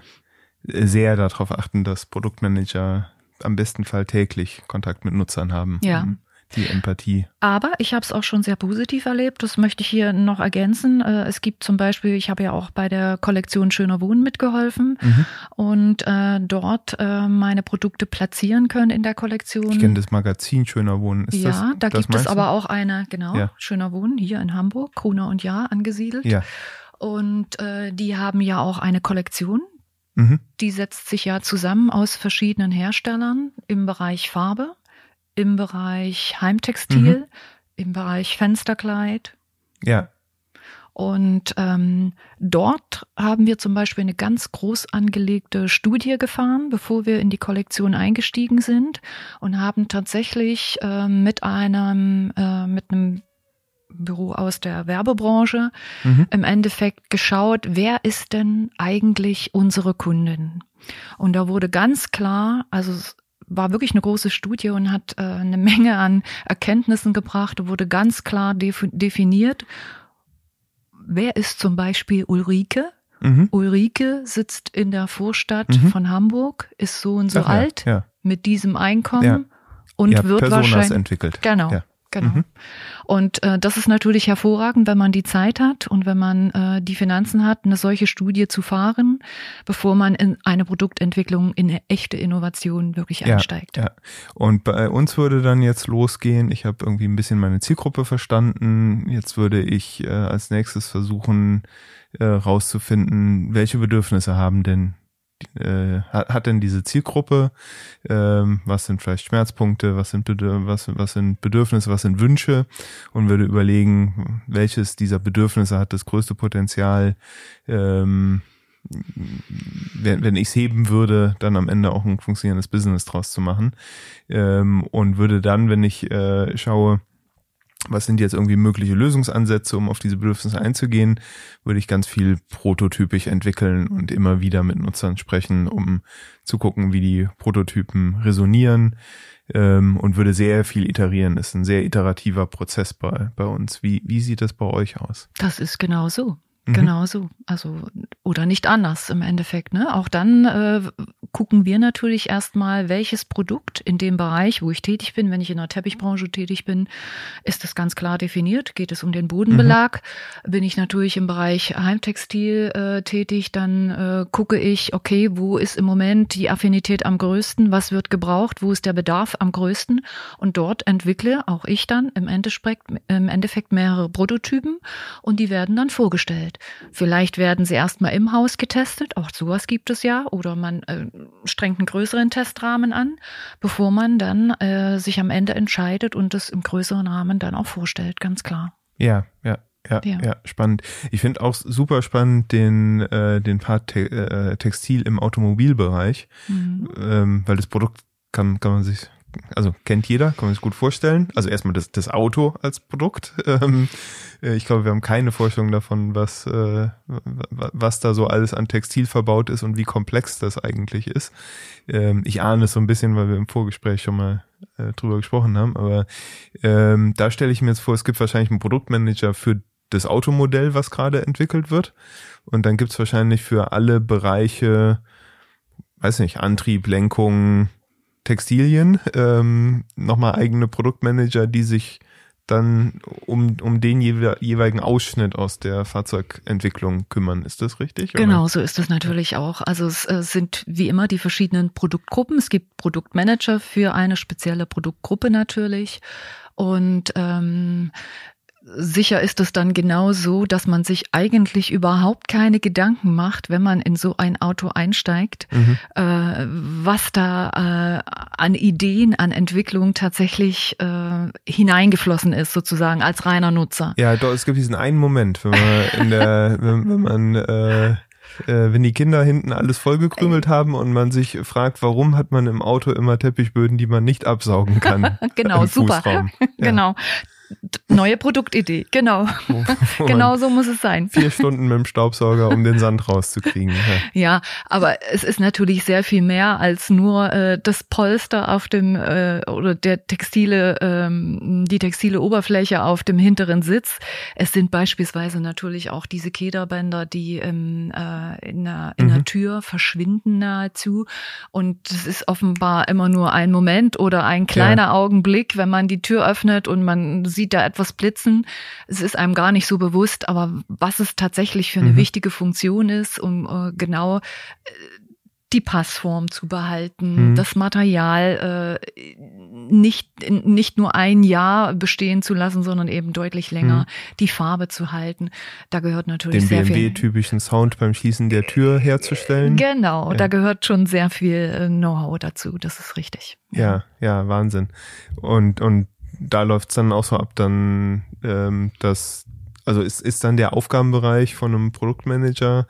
sehr darauf achten, dass Produktmanager am besten Fall täglich Kontakt mit Nutzern haben. Ja. Um die Empathie. Aber ich habe es auch schon sehr positiv erlebt. Das möchte ich hier noch ergänzen. Äh, es gibt zum Beispiel, ich habe ja auch bei der Kollektion Schöner Wohnen mitgeholfen mhm. und äh, dort äh, meine Produkte platzieren können in der Kollektion. Ich kenne das Magazin Schöner Wohnen. Ist ja, das, da das gibt es aber auch eine, genau, ja. Schöner Wohnen hier in Hamburg, Krone und Jahr angesiedelt. Ja. Und äh, die haben ja auch eine Kollektion. Mhm. Die setzt sich ja zusammen aus verschiedenen Herstellern im Bereich Farbe im Bereich Heimtextil, mhm. im Bereich Fensterkleid. Ja. Und ähm, dort haben wir zum Beispiel eine ganz groß angelegte Studie gefahren, bevor wir in die Kollektion eingestiegen sind und haben tatsächlich äh, mit einem äh, mit einem Büro aus der Werbebranche mhm. im Endeffekt geschaut, wer ist denn eigentlich unsere Kundin? Und da wurde ganz klar, also war wirklich eine große Studie und hat äh, eine Menge an Erkenntnissen gebracht, wurde ganz klar definiert. Wer ist zum Beispiel Ulrike? Mhm. Ulrike sitzt in der Vorstadt mhm. von Hamburg, ist so und so Ach, alt, ja, ja. mit diesem Einkommen ja. und wird Personas wahrscheinlich entwickelt. Genau. Genau. Mhm. Und äh, das ist natürlich hervorragend, wenn man die Zeit hat und wenn man äh, die Finanzen hat, eine solche Studie zu fahren, bevor man in eine Produktentwicklung, in eine echte Innovation wirklich ja, einsteigt. Ja. Und bei uns würde dann jetzt losgehen, ich habe irgendwie ein bisschen meine Zielgruppe verstanden, jetzt würde ich äh, als nächstes versuchen, äh, rauszufinden, welche Bedürfnisse haben denn äh, hat, denn diese Zielgruppe? Ähm, was sind vielleicht Schmerzpunkte? Was sind, was, was sind Bedürfnisse? Was sind Wünsche? Und würde überlegen, welches dieser Bedürfnisse hat das größte Potenzial, ähm, wenn, wenn ich es heben würde, dann am Ende auch ein funktionierendes Business draus zu machen. Ähm, und würde dann, wenn ich äh, schaue, was sind jetzt irgendwie mögliche Lösungsansätze, um auf diese Bedürfnisse einzugehen, würde ich ganz viel prototypisch entwickeln und immer wieder mit Nutzern sprechen, um zu gucken, wie die Prototypen resonieren ähm, und würde sehr viel iterieren. Das ist ein sehr iterativer Prozess bei, bei uns. Wie, wie sieht das bei euch aus? Das ist genau so. Mhm. Genau so. Also, oder nicht anders im Endeffekt. Ne? Auch dann äh, gucken wir natürlich erstmal, welches Produkt in dem Bereich, wo ich tätig bin, wenn ich in der Teppichbranche tätig bin, ist das ganz klar definiert. Geht es um den Bodenbelag? Mhm. Bin ich natürlich im Bereich Heimtextil äh, tätig, dann äh, gucke ich, okay, wo ist im Moment die Affinität am größten? Was wird gebraucht? Wo ist der Bedarf am größten? Und dort entwickle auch ich dann im Endeffekt, im Endeffekt mehrere Prototypen und die werden dann vorgestellt. Vorstellt. Vielleicht werden sie erstmal im Haus getestet, auch sowas gibt es ja, oder man äh, strengt einen größeren Testrahmen an, bevor man dann äh, sich am Ende entscheidet und es im größeren Rahmen dann auch vorstellt, ganz klar. Ja, ja. Ja, ja, ja, spannend. Ich finde auch super spannend den, äh, den Part te äh, Textil im Automobilbereich, mhm. ähm, weil das Produkt kann, kann man sich also kennt jeder, kann man sich gut vorstellen. Also erstmal das, das Auto als Produkt. [LAUGHS] Ähm, äh, ich glaube, wir haben keine Vorstellung davon, was, äh, was da so alles an Textil verbaut ist und wie komplex das eigentlich ist. Ähm, ich ahne es so ein bisschen, weil wir im Vorgespräch schon mal äh, drüber gesprochen haben, aber ähm, da stelle ich mir jetzt vor, es gibt wahrscheinlich einen Produktmanager für das Automodell, was gerade entwickelt wird. Und dann gibt's wahrscheinlich für alle Bereiche, weiß nicht, Antrieb, Lenkung, Textilien, ähm, nochmal eigene Produktmanager, die sich dann um, um den jeweiligen Ausschnitt aus der Fahrzeugentwicklung kümmern. Ist das richtig? Genau, so ist es natürlich auch. Also es äh, sind wie immer die verschiedenen Produktgruppen. Es gibt Produktmanager für eine spezielle Produktgruppe natürlich. Und ähm, Sicher ist es dann genau so, dass man sich eigentlich überhaupt keine Gedanken macht, wenn man in so ein Auto einsteigt, mhm. äh, was da äh, an Ideen, an Entwicklung tatsächlich äh, hineingeflossen ist, sozusagen als reiner Nutzer. Ja, doch, es gibt diesen einen Moment, wenn man in der, [LAUGHS] wenn, wenn man äh, äh, wenn die Kinder hinten alles vollgekrümelt haben und man sich fragt, warum hat man im Auto immer Teppichböden, die man nicht absaugen kann. [LAUGHS] genau, super. [LAUGHS] Ja. Genau. Neue Produktidee, genau. [LAUGHS] Genau so muss es sein. Vier Stunden mit dem Staubsauger, um den Sand rauszukriegen. Ja. ja, aber es ist natürlich sehr viel mehr als nur äh, das Polster auf dem äh, oder der textile, ähm, die textile Oberfläche auf dem hinteren Sitz. Es sind beispielsweise natürlich auch diese Kederbänder, die ähm, äh, in, der, in mhm. der Tür verschwinden nahezu. Und es ist offenbar immer nur ein Moment oder ein kleiner ja. Augenblick, wenn man die Tür öffnet und man sieht da etwas blitzen. Es ist einem gar nicht so bewusst, aber was es tatsächlich für eine mhm. wichtige Funktion ist, um äh, genau äh, die Passform zu behalten, mhm. das Material äh, nicht, nicht nur ein Jahr bestehen zu lassen, sondern eben deutlich länger mhm. die Farbe zu halten. Da gehört natürlich Den sehr BMW viel. Den BMW-typischen Sound beim Schließen der Tür herzustellen. Genau, ja. da gehört schon sehr viel äh, Know-how dazu, das ist richtig. Ja, ja, Wahnsinn. Und, und da läuft's dann auch so ab, dann ähm, dass, also ist, ist dann der Aufgabenbereich von einem Produktmanager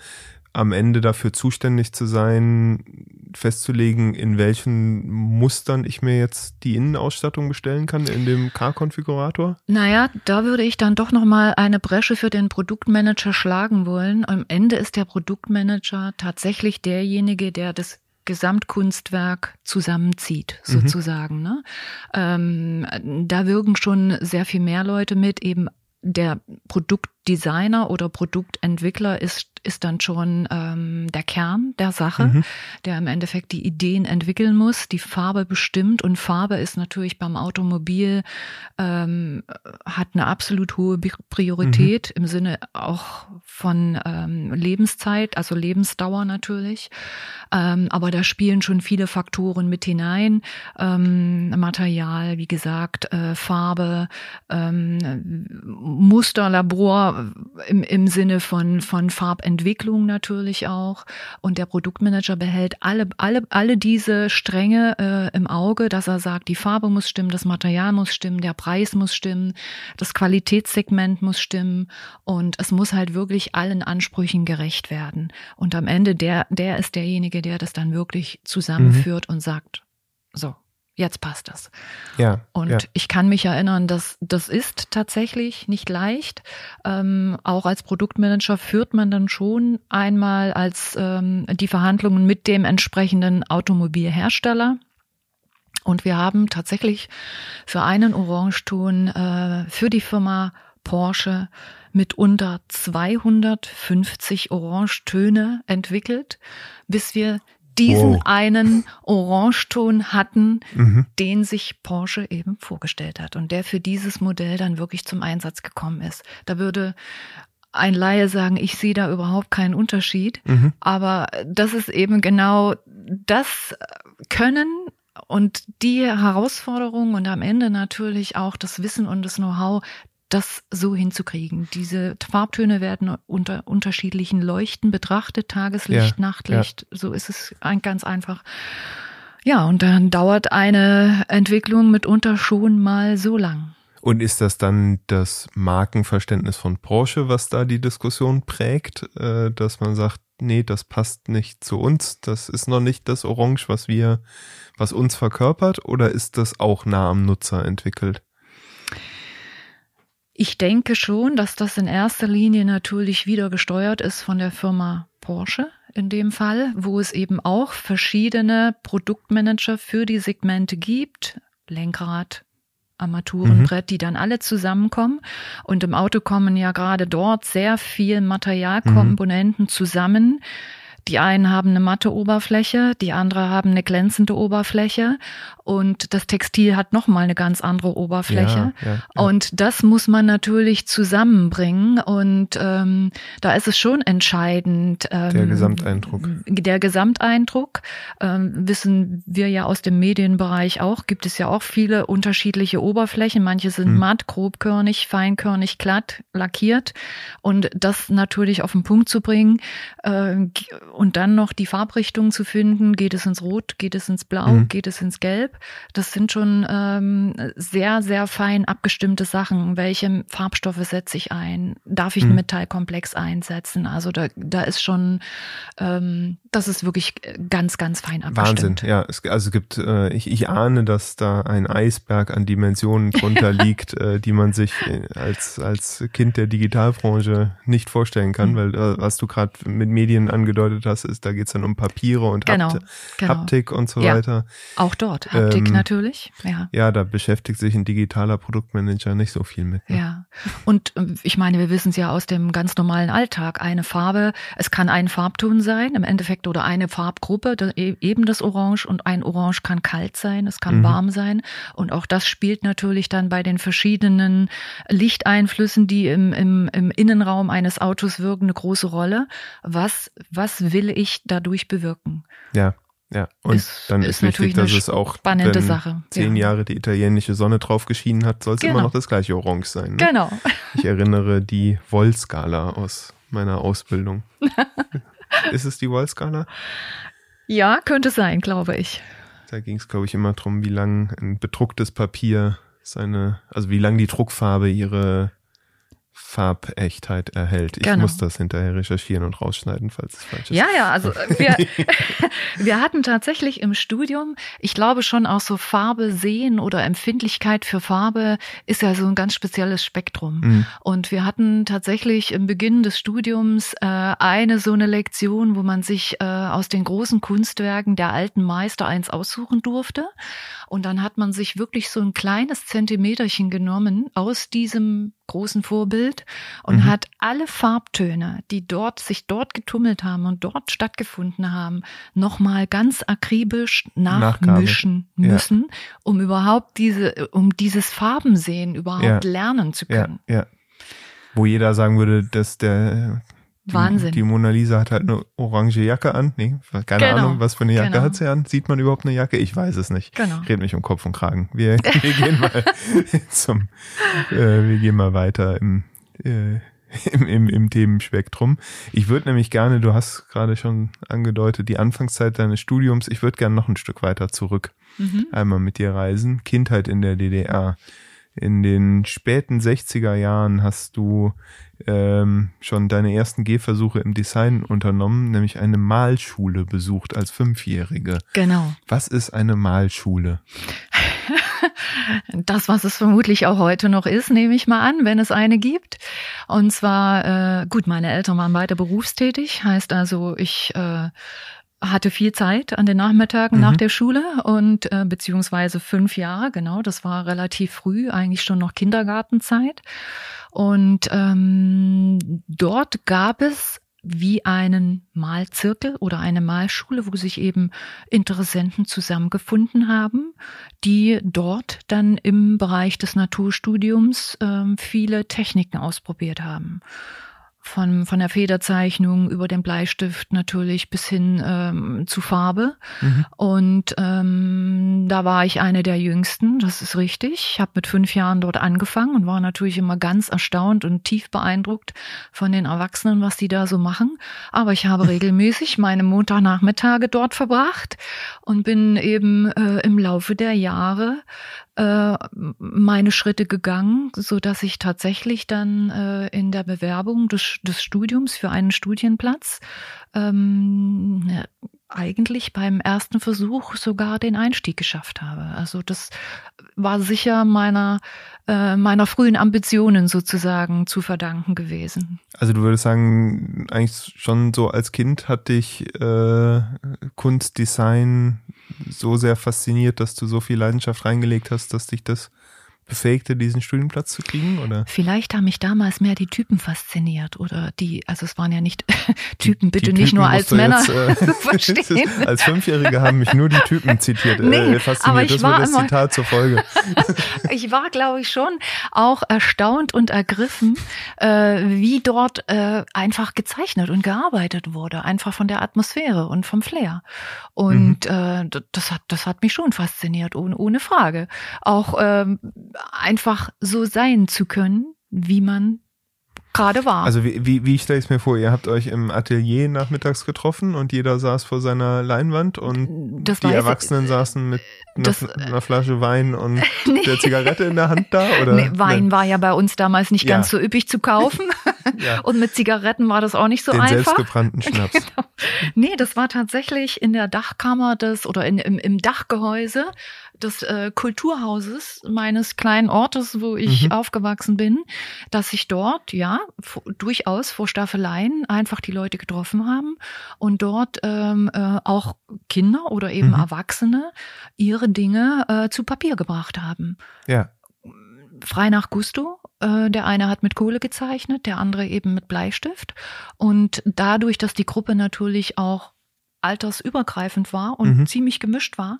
am Ende dafür zuständig zu sein, festzulegen, in welchen Mustern ich mir jetzt die Innenausstattung bestellen kann in dem Car-Konfigurator? Naja, da würde ich dann doch nochmal eine Bresche für den Produktmanager schlagen wollen. Am Ende ist der Produktmanager tatsächlich derjenige, der das Gesamtkunstwerk zusammenzieht, mhm. sozusagen. Mhm. Ne? Ähm, da wirken schon sehr viel mehr Leute mit, eben der Produktdesigner oder Produktentwickler ist ist dann schon ähm, der Kern der Sache, mhm. der im Endeffekt die Ideen entwickeln muss, die Farbe bestimmt und Farbe ist natürlich beim Automobil ähm, hat eine absolut hohe Priorität mhm. im Sinne auch von ähm, Lebenszeit, also Lebensdauer natürlich. Ähm, aber da spielen schon viele Faktoren mit hinein. Ähm, Material, wie gesagt, äh, Farbe, ähm, Musterlabor im, im Sinne von, von Farbentwicklung Entwicklung natürlich auch. Und der Produktmanager behält alle, alle, alle diese Stränge äh, im Auge, dass er sagt, die Farbe muss stimmen, das Material muss stimmen, der Preis muss stimmen, das Qualitätssegment muss stimmen und es muss halt wirklich allen Ansprüchen gerecht werden. Und am Ende der, der ist derjenige, der das dann wirklich zusammenführt mhm. und sagt, so, jetzt passt das. Ja. Und ja. ich kann mich erinnern, dass das ist tatsächlich nicht leicht. Ähm, auch als Produktmanager führt man dann schon einmal als ähm, die Verhandlungen mit dem entsprechenden Automobilhersteller. Und wir haben tatsächlich für einen Orangeton äh, für die Firma Porsche mit unter 250 Orangetöne entwickelt, bis wir diesen wow. einen Orangeton hatten, mhm. den sich Porsche eben vorgestellt hat und der für dieses Modell dann wirklich zum Einsatz gekommen ist. Da würde ein Laie sagen, ich sehe da überhaupt keinen Unterschied, mhm. aber das ist eben genau das Können und die Herausforderung und am Ende natürlich auch das Wissen und das Know-how, das so hinzukriegen. Diese Farbtöne werden unter unterschiedlichen Leuchten betrachtet, Tageslicht, ja, Nachtlicht, ja. so ist es ein, ganz einfach. Ja, und dann dauert eine Entwicklung mitunter schon mal so lang. Und ist das dann das Markenverständnis von Porsche, was da die Diskussion prägt, äh, dass man sagt, nee, das passt nicht zu uns, das ist noch nicht das Orange, was wir, was uns verkörpert, oder ist das auch nah am Nutzer entwickelt? Ich denke schon, dass das in erster Linie natürlich wieder gesteuert ist von der Firma Porsche in dem Fall, wo es eben auch verschiedene Produktmanager für die Segmente gibt. Lenkrad, Armaturenbrett, mhm. die dann alle zusammenkommen. Und im Auto kommen ja gerade dort sehr viel Materialkomponenten mhm. zusammen, die einen haben eine matte Oberfläche, die andere haben eine glänzende Oberfläche und das Textil hat nochmal eine ganz andere Oberfläche. Ja, ja, ja. Und das muss man natürlich zusammenbringen und ähm, da ist es schon entscheidend. Ähm, der Gesamteindruck. Der Gesamteindruck, ähm, wissen wir ja aus dem Medienbereich auch, gibt es ja auch viele unterschiedliche Oberflächen. Manche sind hm. matt, grobkörnig, feinkörnig, glatt, lackiert und das natürlich auf den Punkt zu bringen äh, und dann noch die Farbrichtung zu finden, geht es ins Rot, geht es ins Blau, mhm. geht es ins Gelb. Das sind schon ähm, sehr, sehr fein abgestimmte Sachen. Welche Farbstoffe setze ich ein? Darf ich mhm. einen Metallkomplex einsetzen? Also da, da ist schon, ähm, das ist wirklich ganz, ganz fein abgestimmt. Wahnsinn, ja. Es, also es gibt, äh, ich, ich ahne, dass da ein Eisberg an Dimensionen drunter [LAUGHS] liegt, äh, die man sich äh, als, als Kind der Digitalbranche nicht vorstellen kann, mhm. weil äh, was du gerade mit Medien angedeutet hast, ist, da geht es dann um Papiere und genau, Hapt genau. Haptik und so ja, weiter. Auch dort, Haptik ähm, natürlich. Ja. ja, da beschäftigt sich ein digitaler Produktmanager nicht so viel mit. Ne? Ja, und äh, ich meine, wir wissen es ja aus dem ganz normalen Alltag. Eine Farbe, es kann ein Farbton sein im Endeffekt oder eine Farbgruppe, e, eben das Orange und ein Orange kann kalt sein, es kann mhm. warm sein und auch das spielt natürlich dann bei den verschiedenen Lichteinflüssen, die im, im, im Innenraum eines Autos wirken, eine große Rolle. Was, was will ich dadurch bewirken? Ja. Ja, und ist, dann ist, ist wichtig, dass es auch spannende Sache. zehn ja. Jahre die italienische Sonne drauf geschienen hat, soll es genau. immer noch das gleiche Orange sein. Ne? Genau. Ich erinnere die Wollskala aus meiner Ausbildung. [LAUGHS] ist es die Wollskala? Ja, könnte sein, glaube ich. Da ging es, glaube ich, immer darum, wie lang ein bedrucktes Papier seine, also wie lang die Druckfarbe ihre Farbechtheit erhält. Ich genau. muss das hinterher recherchieren und rausschneiden, falls es falsch ist. Ja, ja, also wir, [LAUGHS] [LAUGHS] wir hatten tatsächlich im Studium, ich glaube schon auch so Farbe sehen oder Empfindlichkeit für Farbe ist ja so ein ganz spezielles Spektrum. Mhm. Und wir hatten tatsächlich im Beginn des Studiums äh, eine so eine Lektion, wo man sich äh, aus den großen Kunstwerken der alten Meister eins aussuchen durfte. Und dann hat man sich wirklich so ein kleines Zentimeterchen genommen aus diesem großen Vorbild und mhm. hat alle Farbtöne, die dort sich dort getummelt haben und dort stattgefunden haben, nochmal ganz akribisch nachmischen Nachgabe. müssen, ja. um überhaupt diese, um dieses Farbensehen überhaupt ja. lernen zu können. Ja. Wo jeder sagen würde, dass der die, Wahnsinn. Die Mona Lisa hat halt eine orange Jacke an. Nee, keine genau. Ahnung, was für eine Jacke genau. hat sie an. Sieht man überhaupt eine Jacke? Ich weiß es nicht. Genau. Red mich um Kopf und Kragen. Wir, wir gehen mal [LAUGHS] zum, äh, wir gehen mal weiter im, äh, im, im, im Themenspektrum. Ich würde nämlich gerne, du hast gerade schon angedeutet, die Anfangszeit deines Studiums, ich würde gerne noch ein Stück weiter zurück. Mhm. Einmal mit dir reisen. Kindheit in der DDR. In den späten 60er Jahren hast du ähm, schon deine ersten Gehversuche im Design unternommen, nämlich eine Malschule besucht als Fünfjährige. Genau. Was ist eine Malschule? [LAUGHS] das, was es vermutlich auch heute noch ist, nehme ich mal an, wenn es eine gibt. Und zwar, äh, gut, meine Eltern waren beide berufstätig, heißt also, ich äh, hatte viel Zeit an den Nachmittagen mhm. nach der Schule und äh, beziehungsweise fünf Jahre, genau, das war relativ früh, eigentlich schon noch Kindergartenzeit. Und ähm, dort gab es wie einen Malzirkel oder eine Malschule, wo sich eben Interessenten zusammengefunden haben, die dort dann im Bereich des Naturstudiums ähm, viele Techniken ausprobiert haben. Von, von der Federzeichnung über den Bleistift natürlich bis hin ähm, zu Farbe. Mhm. Und ähm, da war ich eine der jüngsten, das ist richtig. Ich habe mit fünf Jahren dort angefangen und war natürlich immer ganz erstaunt und tief beeindruckt von den Erwachsenen, was die da so machen. Aber ich habe [LAUGHS] regelmäßig meine Montagnachmittage dort verbracht und bin eben äh, im Laufe der Jahre äh, meine Schritte gegangen, so dass ich tatsächlich dann äh, in der Bewerbung des, des Studiums für einen Studienplatz ähm, eigentlich beim ersten Versuch sogar den Einstieg geschafft habe. Also das war sicher meiner äh, meiner frühen Ambitionen sozusagen zu verdanken gewesen. Also du würdest sagen, eigentlich schon so als Kind hat dich äh, Kunstdesign so sehr fasziniert, dass du so viel Leidenschaft reingelegt hast, dass dich das befähigte, diesen Studienplatz zu kriegen, oder? Vielleicht haben mich damals mehr die Typen fasziniert oder die, also es waren ja nicht [LAUGHS] Typen, bitte die nicht Typen nur als Männer jetzt, äh, [LAUGHS] [LAUGHS] verstehen. als Fünfjährige haben mich nur die Typen zitiert, äh, nee, äh, fasziniert. Aber ich das war das immer, Zitat zur Folge. ich war, glaube ich, schon auch erstaunt und ergriffen, äh, wie dort äh, einfach gezeichnet und gearbeitet wurde, einfach von der Atmosphäre und vom Flair. Und mhm. äh, das hat, das hat mich schon fasziniert, ohne, ohne Frage. Auch ähm, einfach so sein zu können, wie man gerade war. Also wie, wie, wie stelle ich es mir vor? Ihr habt euch im Atelier nachmittags getroffen und jeder saß vor seiner Leinwand und das die Erwachsenen ich, saßen mit einer, das, einer, Flasche Wein und [LAUGHS] nee. der Zigarette in der Hand da? Oder? Nee, Wein nee. war ja bei uns damals nicht ja. ganz so üppig zu kaufen. [LAUGHS] ja. Und mit Zigaretten war das auch nicht so Den einfach. selbstgebrannten [LAUGHS] Schnaps. genau. Nee, das war tatsächlich in der Dachkammer des oder in, im, im Dachgehäuse des äh, Kulturhauses meines kleinen Ortes, wo ich mhm. aufgewachsen bin, dass sich dort ja durchaus vor Staffeleien einfach die Leute getroffen haben und dort ähm, äh, auch Kinder oder eben mhm. Erwachsene ihre Dinge äh, zu Papier gebracht haben. Ja. Frei nach Gusto. Äh, der eine hat mit Kohle gezeichnet, der andere eben mit Bleistift. Und dadurch, dass die Gruppe natürlich auch altersübergreifend war und mhm. ziemlich gemischt war,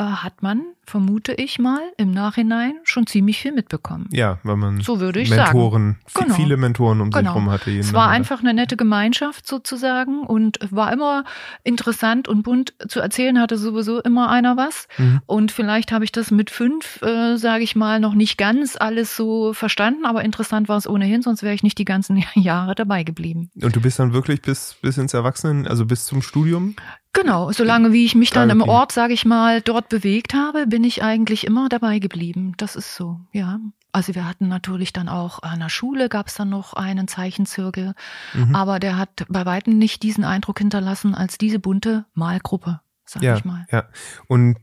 äh, hat man, vermute ich mal, im Nachhinein schon ziemlich viel mitbekommen. Ja, weil man so würde ich Mentoren, sagen. Genau. viele Mentoren um genau. sich herum hatte. Es war einfach eine nette Gemeinschaft sozusagen und war immer interessant und bunt zu erzählen hatte sowieso immer einer was. Mhm. Und vielleicht habe ich das mit fünf, äh, sage ich mal, noch nicht ganz alles so verstanden, aber interessant war es ohnehin, sonst wäre ich nicht die ganzen [LAUGHS] Jahre dabei geblieben. Und du bist dann wirklich bis, bis ins Erwachsenen, also bis zum Studium? Genau, solange wie ich mich dann im Ort, sage ich mal, dort bewegt habe, bin ich eigentlich immer dabei geblieben. Das ist so, ja. Also wir hatten natürlich dann auch an der Schule gab es dann noch einen Zeichenzirkel, mhm. aber der hat bei weitem nicht diesen Eindruck hinterlassen als diese bunte Malgruppe, sag ja, ich mal. Ja. Und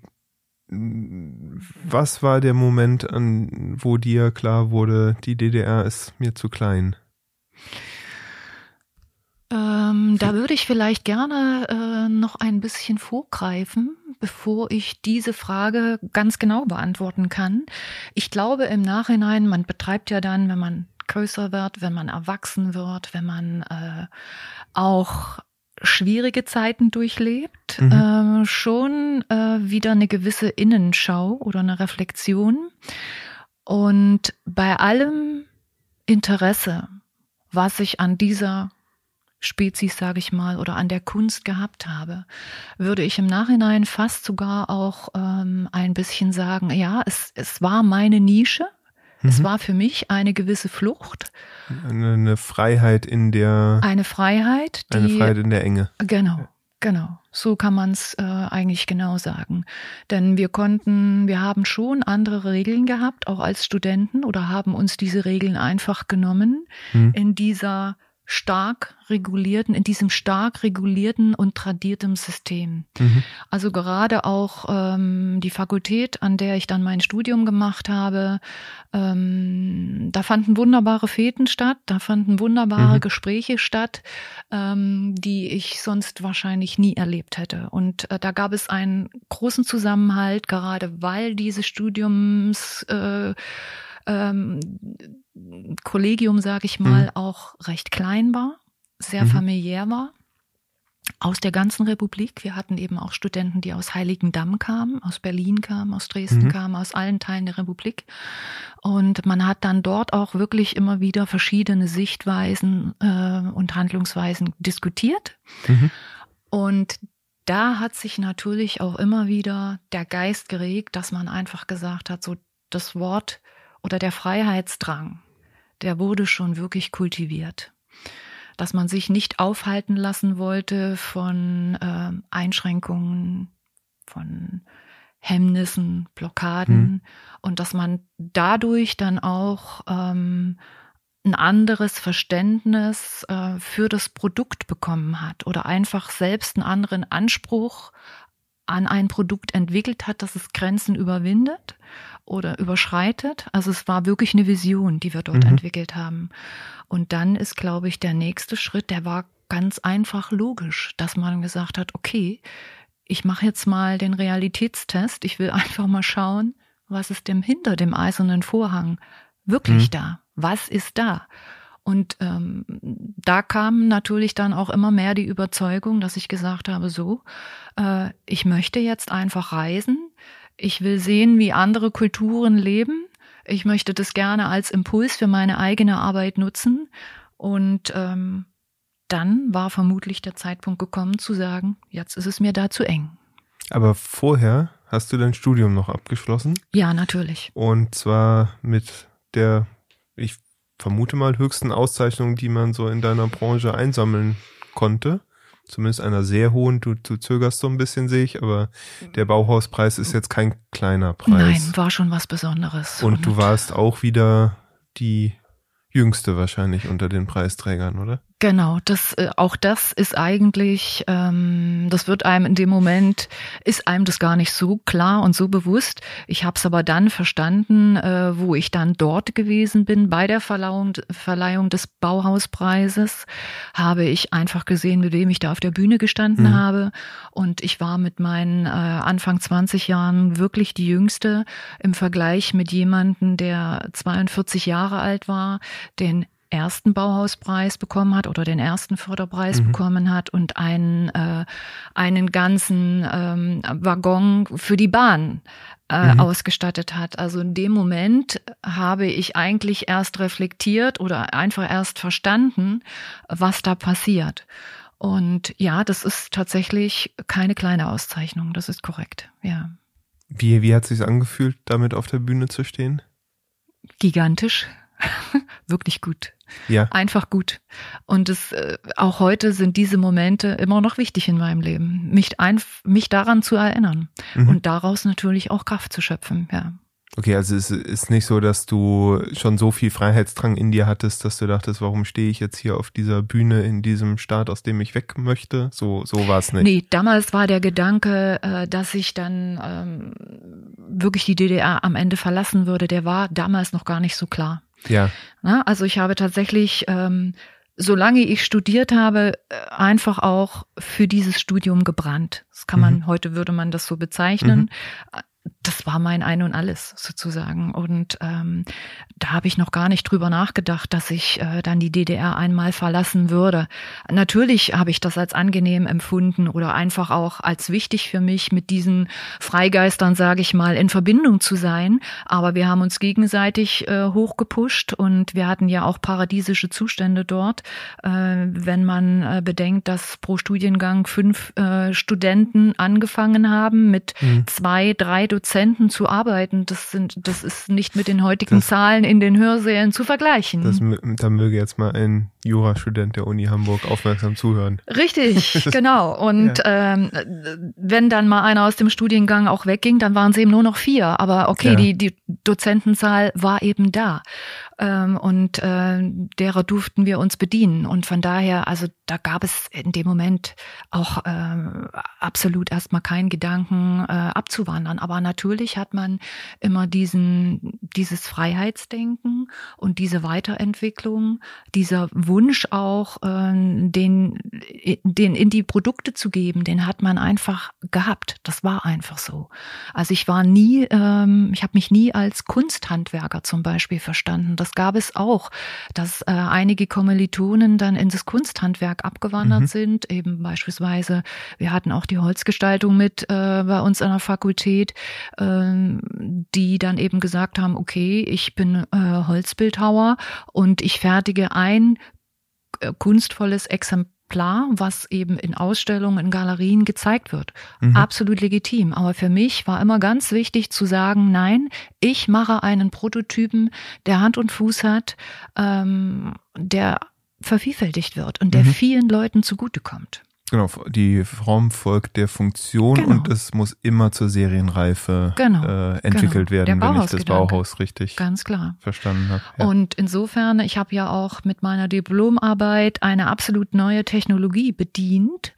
was war der Moment, an wo dir klar wurde, die DDR ist mir zu klein? Ähm, da würde ich vielleicht gerne äh, noch ein bisschen vorgreifen, bevor ich diese Frage ganz genau beantworten kann. Ich glaube im Nachhinein, man betreibt ja dann, wenn man größer wird, wenn man erwachsen wird, wenn man äh, auch schwierige Zeiten durchlebt, mhm. äh, schon äh, wieder eine gewisse Innenschau oder eine Reflexion. Und bei allem Interesse, was ich an dieser Spezies, sage ich mal, oder an der Kunst gehabt habe, würde ich im Nachhinein fast sogar auch ähm, ein bisschen sagen, ja, es, es war meine Nische. Mhm. Es war für mich eine gewisse Flucht. Eine, eine Freiheit in der. Eine Freiheit. Die, eine Freiheit in der Enge. Genau. Genau, so kann man es äh, eigentlich genau sagen. Denn wir konnten, wir haben schon andere Regeln gehabt, auch als Studenten, oder haben uns diese Regeln einfach genommen hm. in dieser stark regulierten, in diesem stark regulierten und tradierten System. Mhm. Also gerade auch ähm, die Fakultät, an der ich dann mein Studium gemacht habe, ähm, da fanden wunderbare Feten statt, da fanden wunderbare mhm. Gespräche statt, ähm, die ich sonst wahrscheinlich nie erlebt hätte. Und äh, da gab es einen großen Zusammenhalt, gerade weil diese Studiums äh, ähm, Kollegium, sage ich mal, mhm. auch recht klein war, sehr mhm. familiär war. aus der ganzen Republik. Wir hatten eben auch Studenten, die aus Heiligendamm kamen, aus Berlin kamen, aus Dresden mhm. kamen, aus allen Teilen der Republik. Und man hat dann dort auch wirklich immer wieder verschiedene Sichtweisen äh, und Handlungsweisen diskutiert. Mhm. Und da hat sich natürlich auch immer wieder der Geist geregt, dass man einfach gesagt hat, so das Wort oder der Freiheitsdrang, der wurde schon wirklich kultiviert dass man sich nicht aufhalten lassen wollte von äh, Einschränkungen, von Hemmnissen, Blockaden mhm. und dass man dadurch dann auch ähm, ein anderes Verständnis äh, für das Produkt bekommen hat oder einfach selbst einen anderen Anspruch an ein Produkt entwickelt hat, dass es Grenzen überwindet oder überschreitet. Also es war wirklich eine Vision, die wir dort mhm. entwickelt haben. Und dann ist, glaube ich, der nächste Schritt, der war ganz einfach logisch, dass man gesagt hat, okay, ich mache jetzt mal den Realitätstest. Ich will [LAUGHS] einfach mal schauen, was ist denn hinter dem eisernen Vorhang wirklich mhm. da? Was ist da? Und ähm, da kam natürlich dann auch immer mehr die Überzeugung, dass ich gesagt habe, so, äh, ich möchte jetzt einfach reisen. Ich will sehen, wie andere Kulturen leben. Ich möchte das gerne als Impuls für meine eigene Arbeit nutzen. Und ähm, dann war vermutlich der Zeitpunkt gekommen zu sagen, jetzt ist es mir da zu eng. Aber vorher hast du dein Studium noch abgeschlossen? Ja, natürlich. Und zwar mit der, ich vermute mal, höchsten Auszeichnung, die man so in deiner Branche einsammeln konnte zumindest einer sehr hohen. Du, du zögerst so ein bisschen, sehe ich, aber der Bauhauspreis ist jetzt kein kleiner Preis. Nein, war schon was Besonderes. Und, Und du warst auch wieder die jüngste wahrscheinlich unter den Preisträgern, oder? Genau, das äh, auch das ist eigentlich, ähm, das wird einem in dem Moment ist einem das gar nicht so klar und so bewusst. Ich habe es aber dann verstanden, äh, wo ich dann dort gewesen bin bei der Verleihung, Verleihung des Bauhauspreises, habe ich einfach gesehen, mit wem ich da auf der Bühne gestanden mhm. habe und ich war mit meinen äh, Anfang 20 Jahren wirklich die Jüngste im Vergleich mit jemanden, der 42 Jahre alt war, den ersten Bauhauspreis bekommen hat oder den ersten Förderpreis mhm. bekommen hat und einen, äh, einen ganzen ähm, Waggon für die Bahn äh, mhm. ausgestattet hat. Also in dem Moment habe ich eigentlich erst reflektiert oder einfach erst verstanden, was da passiert. Und ja, das ist tatsächlich keine kleine Auszeichnung, das ist korrekt, ja. Wie, wie hat es sich angefühlt, damit auf der Bühne zu stehen? Gigantisch. [LAUGHS] Wirklich gut. Ja. Einfach gut. Und es, äh, auch heute sind diese Momente immer noch wichtig in meinem Leben. Mich, ein, mich daran zu erinnern mhm. und daraus natürlich auch Kraft zu schöpfen, ja. Okay, also es ist nicht so, dass du schon so viel Freiheitsdrang in dir hattest, dass du dachtest, warum stehe ich jetzt hier auf dieser Bühne in diesem Staat, aus dem ich weg möchte? So, so war es nicht. Nee, damals war der Gedanke, äh, dass ich dann ähm, wirklich die DDR am Ende verlassen würde, der war damals noch gar nicht so klar. Ja. Na, also ich habe tatsächlich, ähm, solange ich studiert habe, äh, einfach auch für dieses Studium gebrannt. Das kann man, mhm. heute würde man das so bezeichnen. Mhm das war mein Ein und Alles sozusagen. Und ähm, da habe ich noch gar nicht drüber nachgedacht, dass ich äh, dann die DDR einmal verlassen würde. Natürlich habe ich das als angenehm empfunden oder einfach auch als wichtig für mich, mit diesen Freigeistern, sage ich mal, in Verbindung zu sein. Aber wir haben uns gegenseitig äh, hochgepusht und wir hatten ja auch paradiesische Zustände dort. Äh, wenn man äh, bedenkt, dass pro Studiengang fünf äh, Studenten angefangen haben mit mhm. zwei, drei Dozenten zu arbeiten, das sind, das ist nicht mit den heutigen das, Zahlen in den Hörsälen zu vergleichen. Das, da möge jetzt mal ein Jurastudent der Uni Hamburg aufmerksam zuhören. Richtig, [LAUGHS] genau. Und ja. ähm, wenn dann mal einer aus dem Studiengang auch wegging, dann waren es eben nur noch vier. Aber okay, ja. die, die Dozentenzahl war eben da ähm, und äh, derer durften wir uns bedienen. Und von daher, also da gab es in dem Moment auch äh, absolut erstmal keinen Gedanken äh, abzuwandern. Aber natürlich hat man immer diesen, dieses Freiheitsdenken und diese Weiterentwicklung, dieser Wunsch auch, äh, den, den in die Produkte zu geben, den hat man einfach gehabt. Das war einfach so. Also ich war nie, ähm, ich habe mich nie als Kunsthandwerker zum Beispiel verstanden. Das gab es auch, dass äh, einige Kommilitonen dann in das Kunsthandwerk abgewandert mhm. sind, eben beispielsweise, wir hatten auch die Holzgestaltung mit äh, bei uns an der Fakultät, die dann eben gesagt haben, okay, ich bin äh, Holzbildhauer und ich fertige ein äh, kunstvolles Exemplar Exemplar, was eben in Ausstellungen, in Galerien gezeigt wird. Mhm. Absolut legitim. Aber für mich war immer ganz wichtig zu sagen, nein, ich mache einen Prototypen, der Hand und Fuß hat, ähm, der vervielfältigt wird und der mhm. vielen Leuten zugutekommt. Genau, die Form folgt der Funktion genau. und es muss immer zur Serienreife genau. äh, entwickelt genau. werden, wenn ich das Bauhaus richtig Ganz klar. verstanden habe. Ja. Und insofern, ich habe ja auch mit meiner Diplomarbeit eine absolut neue Technologie bedient,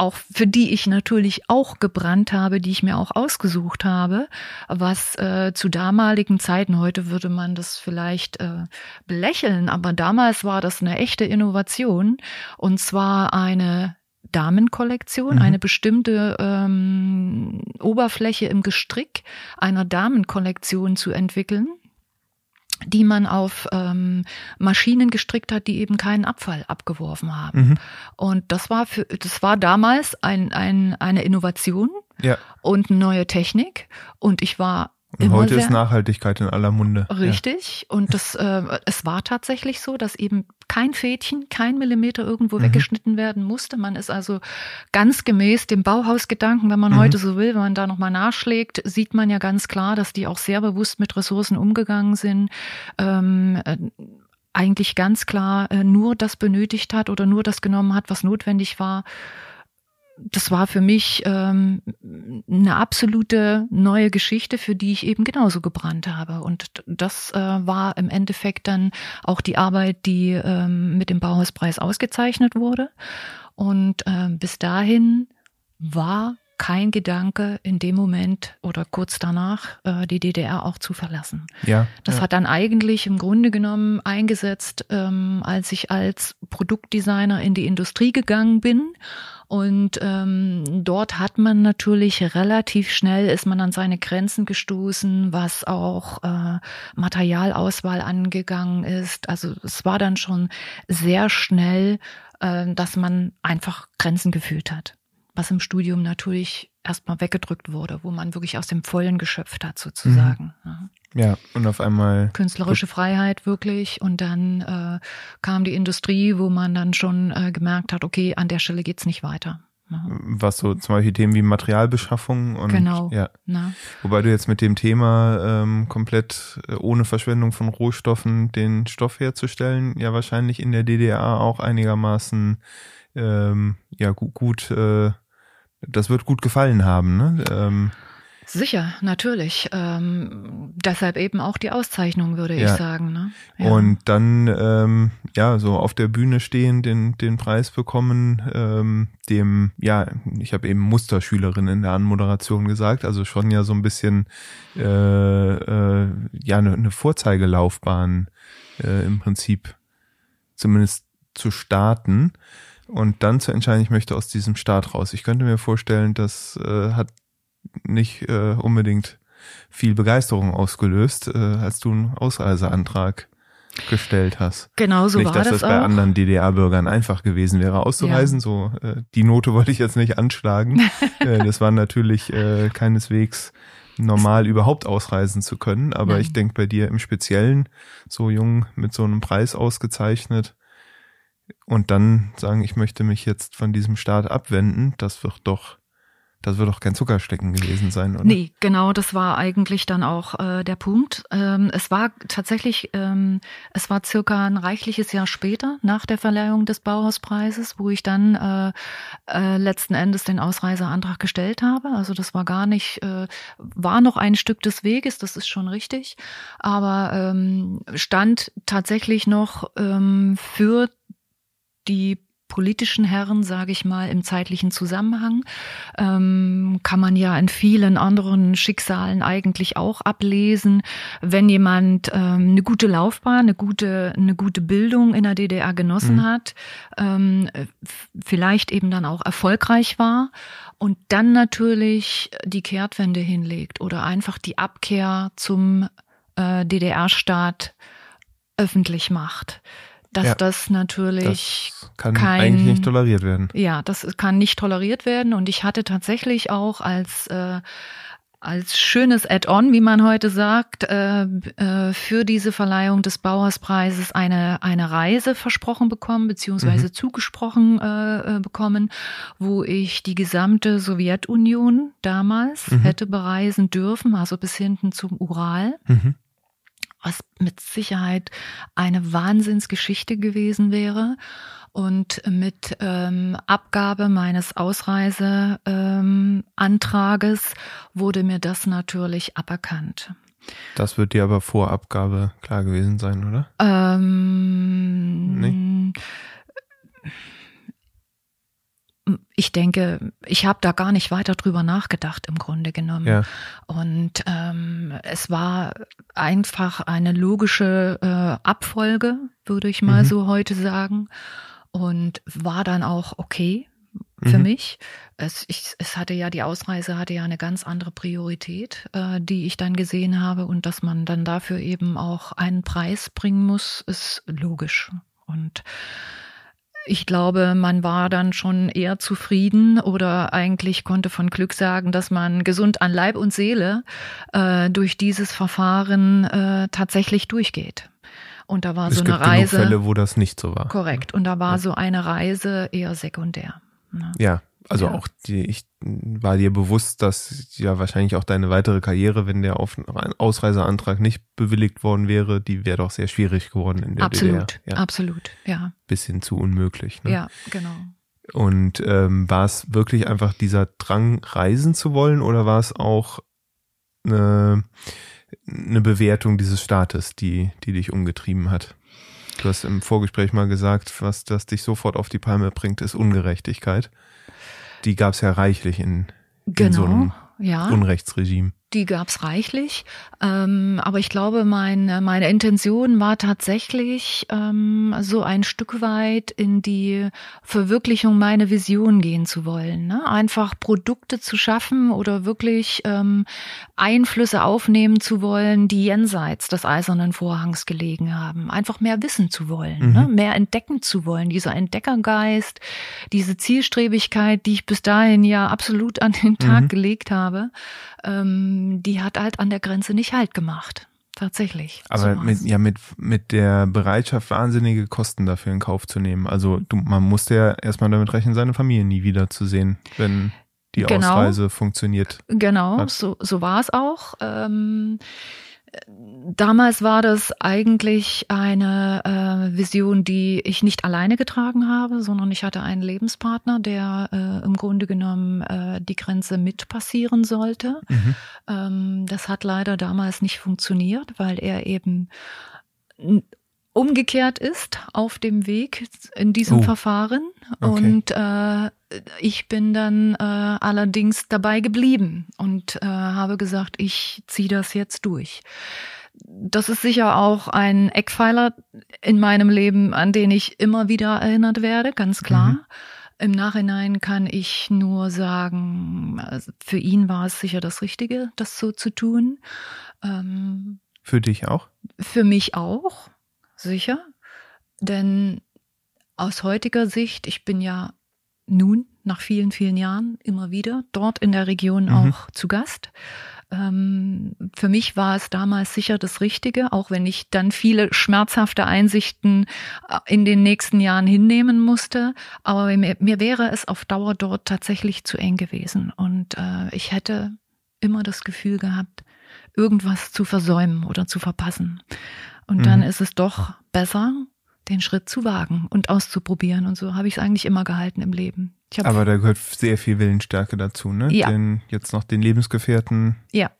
auch für die ich natürlich auch gebrannt habe, die ich mir auch ausgesucht habe, was äh, zu damaligen Zeiten, heute würde man das vielleicht äh, belächeln, aber damals war das eine echte Innovation und zwar eine Damenkollektion, mhm. eine bestimmte ähm, Oberfläche im Gestrick einer Damenkollektion zu entwickeln die man auf ähm, Maschinen gestrickt hat, die eben keinen Abfall abgeworfen haben. Mhm. Und das war für, das war damals ein, ein, eine Innovation ja. und eine neue Technik. Und ich war und heute ist Nachhaltigkeit in aller Munde. Richtig. Ja. Und das, äh, es war tatsächlich so, dass eben kein Fädchen, kein Millimeter irgendwo mhm. weggeschnitten werden musste. Man ist also ganz gemäß dem Bauhausgedanken, wenn man mhm. heute so will, wenn man da nochmal nachschlägt, sieht man ja ganz klar, dass die auch sehr bewusst mit Ressourcen umgegangen sind. Ähm, äh, eigentlich ganz klar äh, nur das benötigt hat oder nur das genommen hat, was notwendig war das war für mich ähm, eine absolute neue Geschichte, für die ich eben genauso gebrannt habe. Und das äh, war im Endeffekt dann auch die Arbeit, die ähm, mit dem Bauhauspreis ausgezeichnet wurde. Und äh, bis dahin war kein Gedanke in dem Moment oder kurz danach äh, die DDR auch zu verlassen. Ja, das ja. hat dann eigentlich im Grunde genommen eingesetzt, ähm, als ich als Produktdesigner in die Industrie gegangen bin und ähm, dort hat man natürlich relativ schnell ist man an seine Grenzen gestoßen, was auch äh, Materialauswahl angegangen ist. Also es war dann schon sehr schnell, äh, dass man einfach Grenzen gefühlt hat. Was im Studium natürlich erstmal weggedrückt wurde, wo man wirklich aus dem Vollen geschöpft hat, sozusagen. Mhm. Ja, und auf einmal. Künstlerische Freiheit wirklich. Und dann äh, kam die Industrie, wo man dann schon äh, gemerkt hat, okay, an der Stelle geht's nicht weiter. Was so zum Beispiel Themen wie Materialbeschaffung und genau. ja. Na. Wobei du jetzt mit dem Thema ähm, komplett äh, ohne Verschwendung von Rohstoffen den Stoff herzustellen, ja wahrscheinlich in der DDR auch einigermaßen ähm, ja gut, gut äh, das wird gut gefallen haben, ne? Ähm, Sicher, natürlich. Ähm, deshalb eben auch die Auszeichnung, würde ja. ich sagen. Ne? Ja. Und dann ähm, ja so auf der Bühne stehen, den den Preis bekommen, ähm, dem ja, ich habe eben Musterschülerin in der Anmoderation gesagt, also schon ja so ein bisschen äh, äh, ja eine, eine Vorzeigelaufbahn äh, im Prinzip zumindest zu starten und dann zu entscheiden, ich möchte aus diesem Start raus. Ich könnte mir vorstellen, das äh, hat nicht äh, unbedingt viel Begeisterung ausgelöst, äh, als du einen Ausreiseantrag gestellt hast. Genau so nicht, war dass das, das bei anderen DDR-Bürgern einfach gewesen wäre, auszureisen. Ja. So äh, die Note wollte ich jetzt nicht anschlagen. [LAUGHS] äh, das war natürlich äh, keineswegs normal überhaupt ausreisen zu können, aber Nein. ich denke bei dir im Speziellen so jung mit so einem Preis ausgezeichnet und dann sagen, ich möchte mich jetzt von diesem Staat abwenden, das wird doch das wird doch kein Zuckerstecken gewesen sein, oder? Nee, genau, das war eigentlich dann auch äh, der Punkt. Ähm, es war tatsächlich, ähm, es war circa ein reichliches Jahr später, nach der Verleihung des Bauhauspreises, wo ich dann äh, äh, letzten Endes den Ausreiseantrag gestellt habe. Also das war gar nicht, äh, war noch ein Stück des Weges, das ist schon richtig, aber ähm, stand tatsächlich noch ähm, für die politischen Herren, sage ich mal, im zeitlichen Zusammenhang, ähm, kann man ja in vielen anderen Schicksalen eigentlich auch ablesen. Wenn jemand ähm, eine gute Laufbahn, eine gute, eine gute Bildung in der DDR genossen mhm. hat, ähm, vielleicht eben dann auch erfolgreich war und dann natürlich die Kehrtwende hinlegt oder einfach die Abkehr zum äh, DDR-Staat öffentlich macht. Dass Ja, das natürlich Das kann kein- eigentlich nicht toleriert werden. ja, das kann nicht toleriert werden. Und ich hatte tatsächlich auch als, äh, als schönes Add-on, wie man heute sagt, äh, äh, für diese Verleihung des Bauerspreises eine, eine Reise versprochen bekommen, beziehungsweise zugesprochen äh, äh, bekommen, wo ich die gesamte Sowjetunion damals Mhm. hätte bereisen dürfen, also bis hinten zum Ural Mhm. Was mit Sicherheit eine Wahnsinnsgeschichte gewesen wäre. Und mit ähm, Abgabe meines Ausreiseantrages ähm, wurde mir das natürlich aberkannt. Das wird dir aber vor Abgabe klar gewesen sein, oder? Ähm, Ich denke, ich habe da gar nicht weiter drüber nachgedacht im Grunde genommen. Ja. Und ähm, es war einfach eine logische äh, Abfolge, würde ich mal Mhm. so heute sagen. Und war dann auch okay für Mhm. mich. Es, ich, es hatte ja, die Ausreise hatte ja eine ganz andere Priorität, äh, die ich dann gesehen habe. Und dass man dann dafür eben auch einen Preis bringen muss, ist logisch. Und ich glaube, man war dann schon eher zufrieden oder eigentlich konnte von Glück sagen, dass man gesund an Leib und Seele äh, durch dieses Verfahren äh, tatsächlich durchgeht. Und da war es so eine Reise. genug Fälle, wo das nicht so war. Korrekt. Und da war Ja. so eine Reise eher sekundär. ne? Ja, also Ja. auch die, ich war dir bewusst, dass ja wahrscheinlich auch deine weitere Karriere, wenn der Auf Ausreiseantrag nicht bewilligt worden wäre, die wäre doch sehr schwierig geworden in der Absolut, DDR. Ja, absolut. Ja, bis hin zu unmöglich. Ne? ja, genau. Und ähm, war es wirklich einfach dieser Drang, reisen zu wollen oder war es auch eine, eine Bewertung dieses Staates, die, die dich umgetrieben hat? Du hast im Vorgespräch mal gesagt, was das dich sofort auf die Palme bringt, ist Ungerechtigkeit. Die gab es ja reichlich in, in so Genau. einem ja. Unrechtsregime. Die gab's reichlich, ähm, aber ich glaube, meine meine Intention war tatsächlich ähm, so ein Stück weit in die Verwirklichung meiner Vision gehen zu wollen. Ne? Einfach Produkte zu schaffen oder wirklich ähm, Einflüsse aufnehmen zu wollen, die jenseits des eisernen Vorhangs gelegen haben. Einfach mehr wissen zu wollen, Mhm. ne? mehr entdecken zu wollen. Dieser Entdeckergeist, diese Zielstrebigkeit, die ich bis dahin ja absolut an den Tag Mhm. gelegt habe, ähm, die hat halt an der Grenze nicht halt gemacht. Tatsächlich. Aber So mit, ja, mit, mit der Bereitschaft, wahnsinnige Kosten dafür in Kauf zu nehmen. Also du, man musste ja erstmal damit rechnen, seine Familie nie wiederzusehen, wenn die Genau. Ausreise funktioniert. Genau, hat. so, so war es auch. Ähm, damals war das eigentlich eine äh, Vision, die ich nicht alleine getragen habe, sondern ich hatte einen Lebenspartner, der äh, im Grunde genommen äh, die Grenze mit passieren sollte. Mhm. Ähm, das hat leider damals nicht funktioniert, weil er eben umgekehrt ist auf dem Weg in diesem Oh. Verfahren. Okay. Und äh, ich bin dann äh, allerdings dabei geblieben und äh, habe gesagt, ich ziehe das jetzt durch. Das ist sicher auch ein Eckpfeiler in meinem Leben, an den ich immer wieder erinnert werde, ganz klar. Mhm. Im Nachhinein kann ich nur sagen, also für ihn war es sicher das Richtige, das so zu tun. Ähm, Für dich auch? für mich auch, sicher. Denn aus heutiger Sicht, ich bin ja nun nach vielen, vielen Jahren immer wieder dort in der Region Mhm. auch zu Gast. Ähm, für mich war es damals sicher das Richtige, auch wenn ich dann viele schmerzhafte Einsichten äh, in den nächsten Jahren hinnehmen musste. Aber mir, mir wäre es auf Dauer dort tatsächlich zu eng gewesen. Und äh, ich hätte immer das Gefühl gehabt, irgendwas zu versäumen oder zu verpassen. Und dann Mhm. ist es doch besser, den Schritt zu wagen und auszuprobieren. Und so habe ich es eigentlich immer gehalten im Leben. Aber da gehört sehr viel Willensstärke dazu, ne? Ja. Den jetzt noch den Lebensgefährten ja,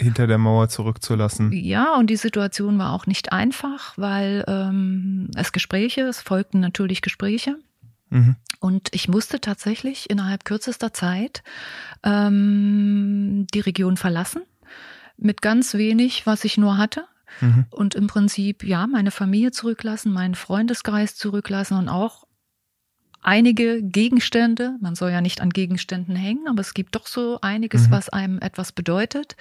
hinter der Mauer zurückzulassen. ja, und die Situation war auch nicht einfach, weil ähm, es Gespräche, es folgten natürlich Gespräche. Mhm. Und ich musste tatsächlich innerhalb kürzester Zeit ähm, die Region verlassen, mit ganz wenig, was ich nur hatte. Mhm. und im Prinzip ja meine Familie zurücklassen, meinen Freundeskreis zurücklassen und auch einige Gegenstände. Man soll ja nicht an Gegenständen hängen, aber es gibt doch so einiges, Mhm. was einem etwas bedeutet.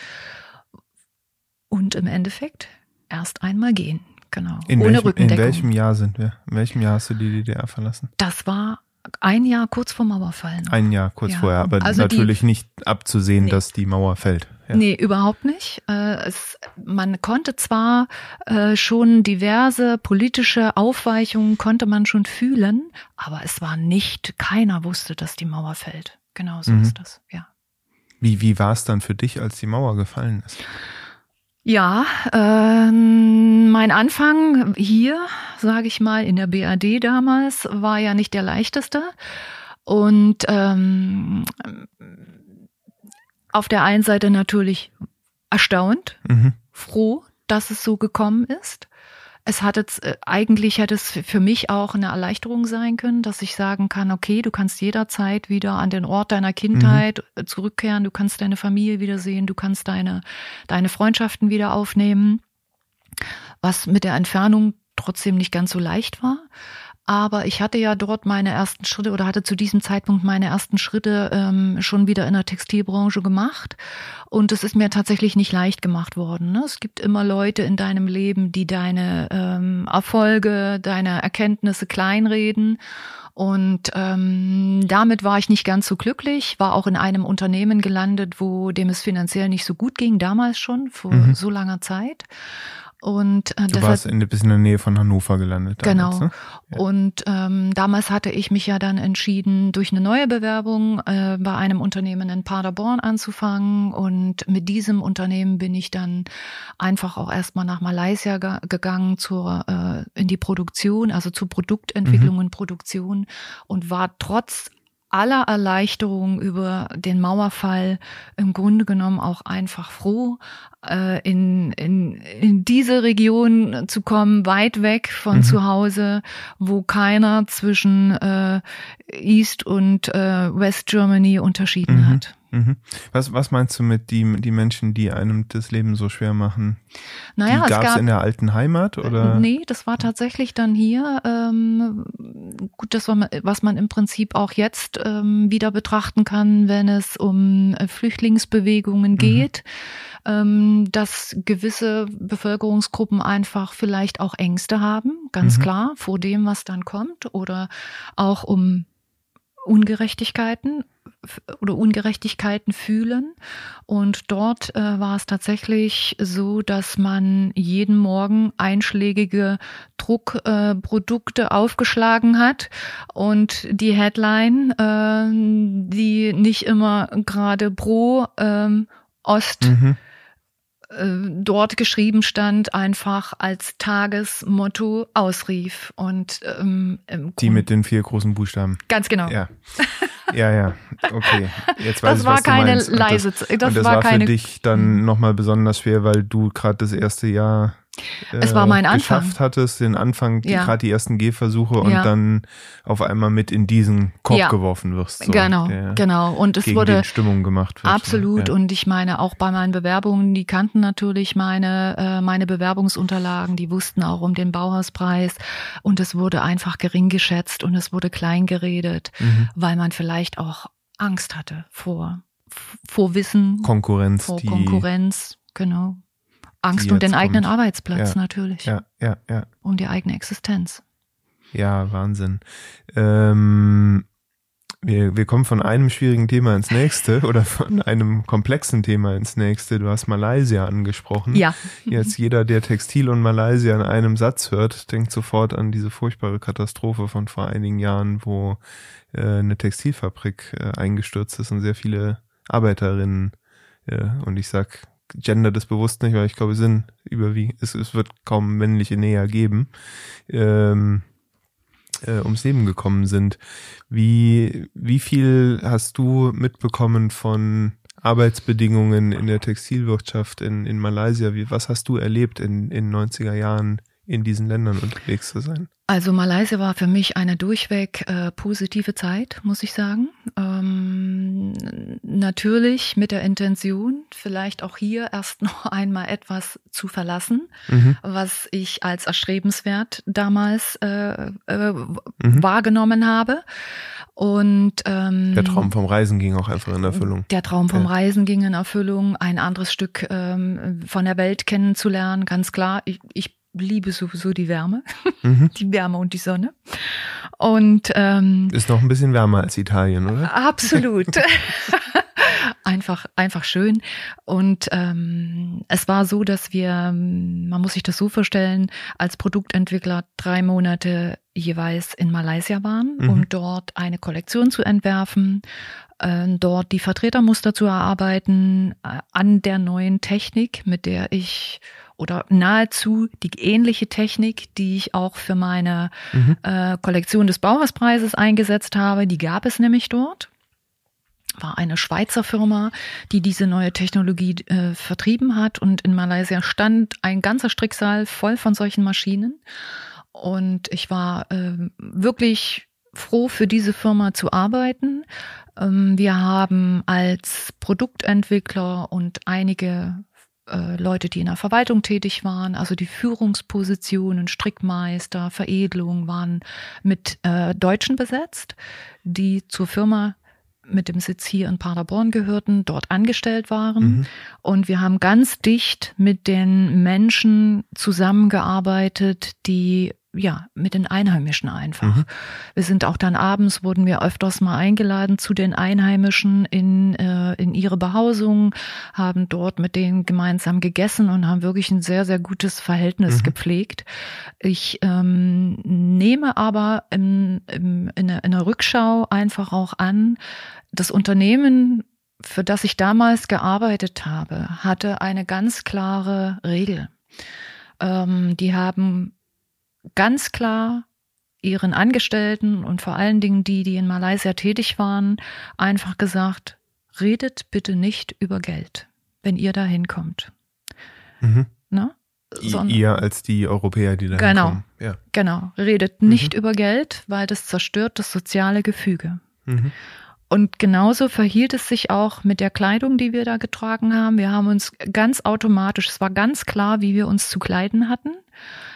Und im Endeffekt erst einmal gehen. genau. In, Ohne welchem, in welchem Jahr sind wir? In welchem Jahr hast du die DDR verlassen? Das war ein Jahr kurz vor Mauerfall. Ein Jahr kurz Ja. vorher, aber Also die- natürlich nicht abzusehen, Nee. dass die Mauer fällt. Ja. Nee, überhaupt nicht. Äh, es, man konnte zwar äh, schon diverse politische Aufweichungen konnte man schon fühlen, aber es war nicht, keiner wusste, dass die Mauer fällt. Genau so Mhm. ist das, ja. Wie, wie war es dann für dich, als die Mauer gefallen ist? Ja, ähm, mein Anfang hier, sage ich mal, in der BAD damals, war ja nicht der leichteste. Und ähm, auf der einen Seite natürlich erstaunt, Mhm. froh, dass es so gekommen ist. Es hat jetzt, äh, eigentlich hätte es für mich auch eine Erleichterung sein können, dass ich sagen kann, okay, du kannst jederzeit wieder an den Ort deiner Kindheit äh, zurückkehren, du kannst deine Familie wiedersehen, du kannst deine, deine Freundschaften wieder aufnehmen, was mit der Entfernung trotzdem nicht ganz so leicht war. Aber ich hatte ja dort meine ersten Schritte oder hatte zu diesem Zeitpunkt meine ersten Schritte ähm, schon wieder in der Textilbranche gemacht. Und es ist mir tatsächlich nicht leicht gemacht worden. Ne? Es gibt immer Leute in deinem Leben, die deine ähm, Erfolge, deine Erkenntnisse kleinreden. Und ähm, damit war ich nicht ganz so glücklich, war auch in einem Unternehmen gelandet, wo dem es finanziell nicht so gut ging, damals schon, vor Mhm. so langer Zeit. Und äh, Du warst in, bis in der Nähe von Hannover gelandet. Damals, Genau. Ne? Ja. Und ähm, damals hatte ich mich ja dann entschieden, durch eine neue Bewerbung äh, bei einem Unternehmen in Paderborn anzufangen. Und mit diesem Unternehmen bin ich dann einfach auch erstmal nach Malaysia ge gegangen zur äh, in die Produktion, also zur Produktentwicklung und Produktion und war trotz aller Erleichterung über den Mauerfall im Grunde genommen auch einfach froh, äh, in, in, in diese Region zu kommen, weit weg von Mhm. zu Hause, wo keiner zwischen äh, East und äh, West Germany unterschieden Mhm. hat. Mhm. Was, was meinst du mit die, die Menschen, die einem das Leben so schwer machen? Naja, die es gab es in der alten Heimat oder? Nee, das war tatsächlich dann hier. Ähm, gut, das war, was man im Prinzip auch jetzt ähm, wieder betrachten kann, wenn es um äh, Flüchtlingsbewegungen Mhm. geht, ähm, dass gewisse Bevölkerungsgruppen einfach vielleicht auch Ängste haben, ganz Mhm. klar, vor dem, was dann kommt, oder auch um Ungerechtigkeiten oder Ungerechtigkeiten fühlen. Und dort äh, war es tatsächlich so, dass man jeden Morgen einschlägige Druckprodukte äh, aufgeschlagen hat und die Headline, äh, die nicht immer gerade pro ähm, Ost Mhm. Äh, dort geschrieben stand, einfach als Tagesmotto ausrief. Und ähm, Die mit den vier großen Buchstaben. ganz genau. Ja. Ja, ja. Okay. Jetzt [LAUGHS] weiß Das ich, war was du keine meinst. Und leise, Das, das, das war war für dich dann nochmal besonders schwer, weil du gerade das erste Jahr Es war mein Anfang. geschafft hattest, den Anfang, Ja. gerade die ersten Gehversuche und Ja. dann auf einmal mit in diesen Korb Ja. geworfen wirst. So, genau, genau. Und es wurde Stimmung gemacht wird. Absolut. Und ich meine, auch bei meinen Bewerbungen, die kannten natürlich meine, äh, meine Bewerbungsunterlagen, die wussten auch um den Bauhauspreis. Und es wurde einfach gering geschätzt und es wurde klein geredet, Mhm. weil man vielleicht auch Angst hatte vor, vor Wissen, Konkurrenz, vor. Konkurrenz, genau. Angst um den jetzt eigenen kommt. Arbeitsplatz Ja, natürlich. Ja, ja, ja. Um die eigene Existenz. Ja, Wahnsinn. Ähm, wir, wir kommen von einem schwierigen Thema ins nächste [LAUGHS] oder von einem komplexen Thema ins nächste. Du hast Malaysia angesprochen. Ja. Jetzt [LAUGHS] jeder, der Textil und Malaysia in einem Satz hört, denkt sofort an diese furchtbare Katastrophe von vor einigen Jahren, wo äh, eine Textilfabrik äh, eingestürzt ist und sehr viele Arbeiterinnen, äh, und ich sag Gender das bewusst nicht, weil ich glaube, es sind überwiegend, es, es wird kaum männliche Näher geben, ähm, äh, ums Leben gekommen sind. Wie, wie viel hast du mitbekommen von Arbeitsbedingungen in der Textilwirtschaft in, in Malaysia? Wie, was hast du erlebt in, in 90er Jahren in diesen Ländern unterwegs zu sein? Also Malaysia war für mich eine durchweg äh, positive Zeit, muss ich sagen. Ähm, natürlich mit der Intention, vielleicht auch hier [LAUGHS] erst noch einmal etwas zu verlassen, Mhm. was ich als erstrebenswert damals äh, äh, Mhm. wahrgenommen habe. Und ähm, Der Traum vom Reisen ging auch einfach in Erfüllung. der Traum vom Ja. Reisen ging in Erfüllung, ein anderes Stück ähm, von der Welt kennenzulernen, ganz klar. Ich, ich liebe sowieso die Wärme, mhm. [LAUGHS] die Wärme und die Sonne. Und ähm, ist noch ein bisschen wärmer als Italien, oder? Absolut. [LAUGHS] einfach, einfach schön. Und ähm, es war so, dass wir, man muss sich das so vorstellen, als Produktentwickler drei Monate jeweils in Malaysia waren, mhm. um dort eine Kollektion zu entwerfen, äh, dort die Vertretermuster zu erarbeiten äh, an der neuen Technik, mit der ich oder nahezu die ähnliche Technik, die ich auch für meine mhm. äh, Kollektion des Bauerspreises eingesetzt habe, die gab es nämlich dort war eine Schweizer Firma, die diese neue Technologie äh, vertrieben hat und in Malaysia stand ein ganzer Stricksaal voll von solchen Maschinen und ich war äh, wirklich froh für diese Firma zu arbeiten. Ähm, wir haben als Produktentwickler und einige äh, Leute, die in der Verwaltung tätig waren, also die Führungspositionen, Strickmeister, Veredelung waren mit äh, Deutschen besetzt, die zur Firma mit dem Sitz hier in Paderborn gehörten, dort angestellt waren. Mhm. Und wir haben ganz dicht mit den Menschen zusammengearbeitet, die ja, mit den Einheimischen einfach. Mhm. Wir sind auch dann abends, wurden wir öfters mal eingeladen zu den Einheimischen in, äh, in ihre Behausung, haben dort mit denen gemeinsam gegessen und haben wirklich ein sehr, sehr gutes Verhältnis mhm. gepflegt. Ich ähm, nehme aber im, im, in, der, in der Rückschau einfach auch an, das Unternehmen, für das ich damals gearbeitet habe, hatte eine ganz klare Regel. Ähm, die haben ganz klar ihren Angestellten und vor allen Dingen die, die in Malaysia tätig waren, einfach gesagt, redet bitte nicht über Geld, wenn ihr da hinkommt. Mhm. Na? ihr als die Europäer, die da genau, hinkommen. Ja. Genau, redet mhm. nicht über Geld, weil das zerstört das soziale Gefüge. Mhm. Und genauso verhielt es sich auch mit der Kleidung, die wir da getragen haben. Wir haben uns ganz automatisch, es war ganz klar, wie wir uns zu kleiden hatten.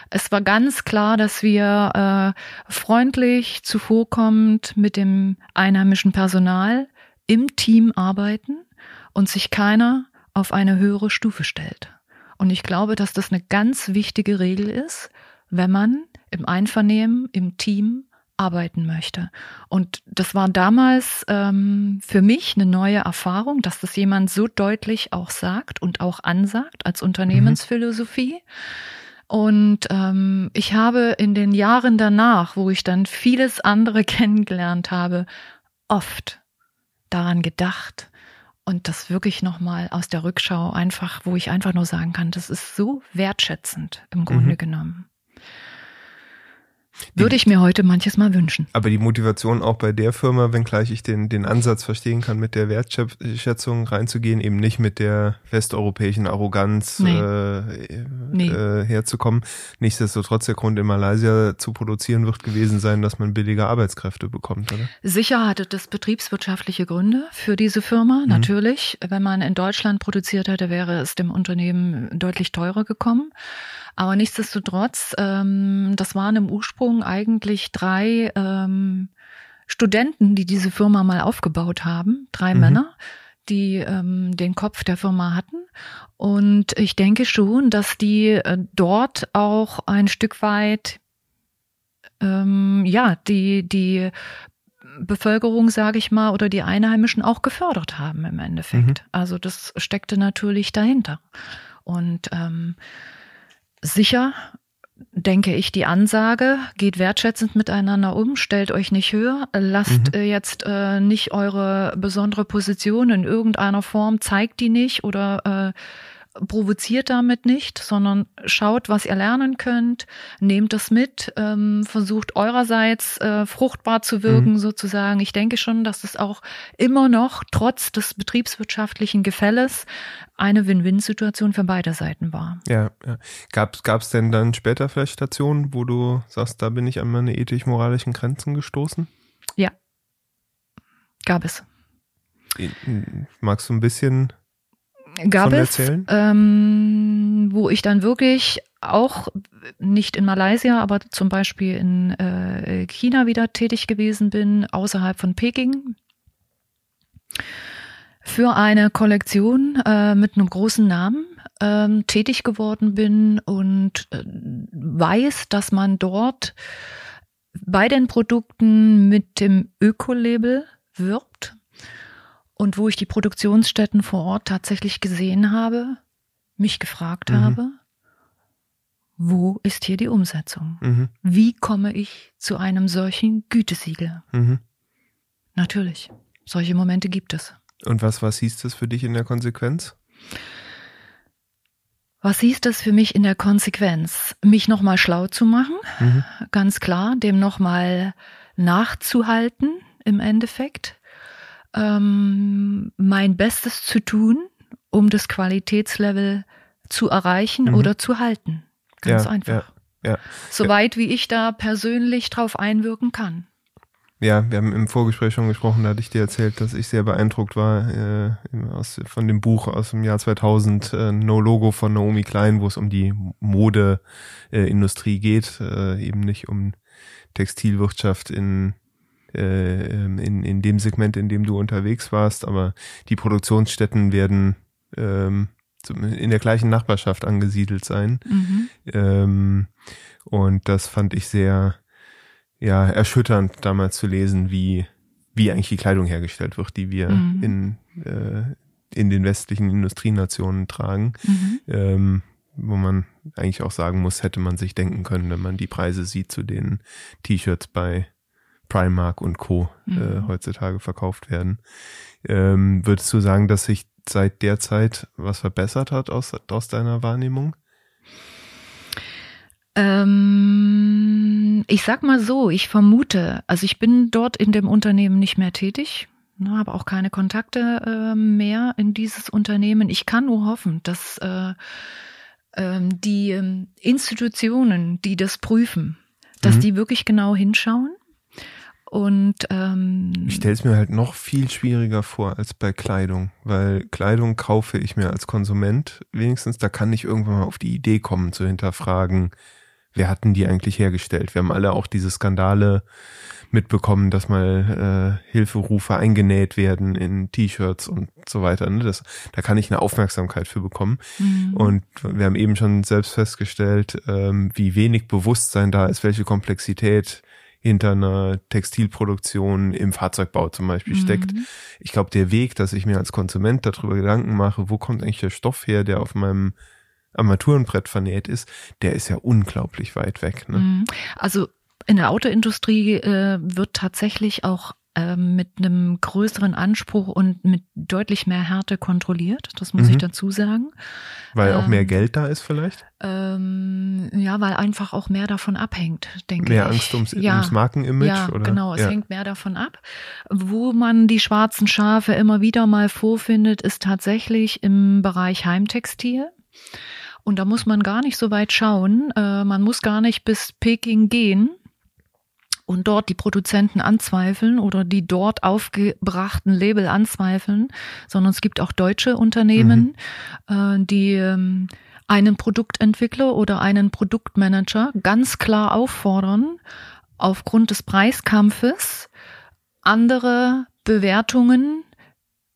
Es war ganz klar, dass wir äh, freundlich, zuvorkommend mit dem einheimischen Personal im Team arbeiten und sich keiner auf eine höhere Stufe stellt. Und ich glaube, dass das eine ganz wichtige Regel ist, wenn man im Einvernehmen, im Team arbeiten möchte. Und das war damals ähm, für mich eine neue Erfahrung, dass das jemand so deutlich auch sagt und auch ansagt als Unternehmensphilosophie. Mhm. Und ähm, ich habe in den Jahren danach, wo ich dann vieles andere [LAUGHS] kennengelernt habe, oft daran gedacht und das wirklich nochmal aus der Rückschau einfach, wo ich einfach nur sagen kann, das ist so wertschätzend im Grunde mhm. genommen. Würde ich mir heute manches Mal wünschen. Aber die Motivation auch bei der Firma, wenngleich ich den, den Ansatz verstehen kann, mit der Wertschätzung reinzugehen, eben nicht mit der westeuropäischen Arroganz nee. Äh, nee. Äh, herzukommen. Nichtsdestotrotz der Grund in Malaysia zu produzieren wird gewesen sein, dass man billige Arbeitskräfte bekommt, oder? Sicher hatte das betriebswirtschaftliche Gründe für diese Firma, mhm. natürlich. Wenn man in Deutschland produziert hätte, wäre es dem Unternehmen deutlich teurer gekommen. Aber nichtsdestotrotz, ähm, das waren im Ursprung eigentlich drei ähm, Studenten, die diese Firma mal aufgebaut haben, drei mhm. Männer, die ähm, den Kopf der Firma hatten. Und ich denke schon, dass die äh, dort auch ein Stück weit ähm, ja die die Bevölkerung, sage ich mal, oder die Einheimischen auch gefördert haben im Endeffekt. Mhm. Also das steckte natürlich dahinter. Und ähm, sicher denke ich, die Ansage, geht wertschätzend miteinander um, stellt euch nicht höher, lasst mhm. jetzt äh, nicht eure besondere Position in irgendeiner Form, zeigt die nicht oder äh, provoziert damit nicht, sondern schaut, was ihr lernen könnt, nehmt das mit, ähm, versucht eurerseits äh, fruchtbar zu wirken mhm. sozusagen. Ich denke schon, dass es auch immer noch trotz des betriebswirtschaftlichen Gefälles eine Win-Win-Situation für beide Seiten war. Ja, ja. Gab es denn dann später vielleicht Stationen, wo du sagst, da bin ich an meine ethisch-moralischen Grenzen gestoßen? Ja, gab es. Magst du ein bisschen gab es, ähm, wo ich dann wirklich auch nicht in Malaysia, aber zum Beispiel in äh, China wieder tätig gewesen bin, außerhalb von Peking, für eine Kollektion äh, mit einem großen Namen, ähm, tätig geworden bin und äh, weiß, dass man dort bei den Produkten mit dem Öko-Label wirbt und wo ich die Produktionsstätten vor Ort tatsächlich gesehen habe, mich gefragt mhm. habe, wo ist hier die Umsetzung? Mhm. Wie komme ich zu einem solchen Gütesiegel? Mhm. Natürlich, solche Momente gibt es. Und was, was hieß das für dich in der Konsequenz? Was hieß das für mich in der Konsequenz? Mich nochmal schlau zu machen, mhm. ganz klar, dem nochmal nachzuhalten im Endeffekt, ähm, mein Bestes zu tun, um das Qualitätslevel zu erreichen mhm. oder zu halten. Ganz ja, einfach. Ja, ja. Soweit wie ich da persönlich drauf einwirken kann. Ja, wir haben im Vorgespräch schon gesprochen, da hatte ich dir erzählt, dass ich sehr beeindruckt war äh, aus, von dem Buch aus dem Jahr 2000, äh, No Logo von Naomi Klein, wo es um die Modeindustrie äh, geht, eben nicht um Textilwirtschaft in, äh, in, in dem Segment, in dem du unterwegs warst, aber die Produktionsstätten werden ähm, in der gleichen Nachbarschaft angesiedelt sein. Mhm. Ähm, und das fand ich sehr ja erschütternd damals zu lesen, wie wie eigentlich die Kleidung hergestellt wird, die wir mhm. in äh, in den westlichen Industrienationen tragen. Mhm. Ähm, wo man eigentlich auch sagen muss, hätte man sich denken können, wenn man die Preise sieht, zu denen T-Shirts bei Primark und Co. Mhm. Äh, heutzutage verkauft werden. Ähm, würdest du sagen, dass sich seit der Zeit was verbessert hat aus, aus deiner Wahrnehmung? Ähm, ich sag mal so, ich vermute, also ich bin dort in dem Unternehmen nicht mehr tätig, ne, habe auch keine Kontakte äh, mehr in dieses Unternehmen. Ich kann nur hoffen, dass äh, äh, die ähm, Institutionen, die das prüfen, dass mhm. die wirklich genau hinschauen und ähm, ich stelle es mir halt noch viel schwieriger vor als bei Kleidung, weil Kleidung kaufe ich mir als Konsument wenigstens, da kann ich irgendwann mal auf die Idee kommen zu hinterfragen, wer hatten die eigentlich hergestellt? Wir haben alle auch diese Skandale mitbekommen, dass mal äh, Hilferufe eingenäht werden in T-Shirts und so weiter. Ne? Das, da kann ich eine Aufmerksamkeit für bekommen. Mhm. Und wir haben eben schon selbst festgestellt, ähm, wie wenig Bewusstsein da ist, welche Komplexität hinter einer Textilproduktion im Fahrzeugbau zum Beispiel mhm. steckt. Ich glaube, der Weg, dass ich mir als Konsument darüber Gedanken mache, wo kommt eigentlich der Stoff her, der auf meinem Armaturenbrett vernäht ist, der ist ja unglaublich weit weg. Ne? Mhm. Also in der Autoindustrie äh, wird tatsächlich auch mit einem größeren Anspruch und mit deutlich mehr Härte kontrolliert. Das muss mhm. ich dazu sagen. Weil auch mehr ähm, Geld da ist vielleicht? Ähm, ja, weil einfach auch mehr davon abhängt, denke mehr ich. Mehr Angst ums, ja. ums Markenimage? Ja, oder? genau. Es ja. hängt mehr davon ab. Wo man die schwarzen Schafe immer wieder mal vorfindet, ist tatsächlich im Bereich Heimtextil. Und da muss man gar nicht so weit schauen. Äh, man muss gar nicht bis Peking gehen und dort die Produzenten anzweifeln oder die dort aufgebrachten Label anzweifeln, sondern es gibt auch deutsche Unternehmen, mhm. äh, die ähm, einen Produktentwickler oder einen Produktmanager ganz klar auffordern, aufgrund des Preiskampfes andere Bewertungen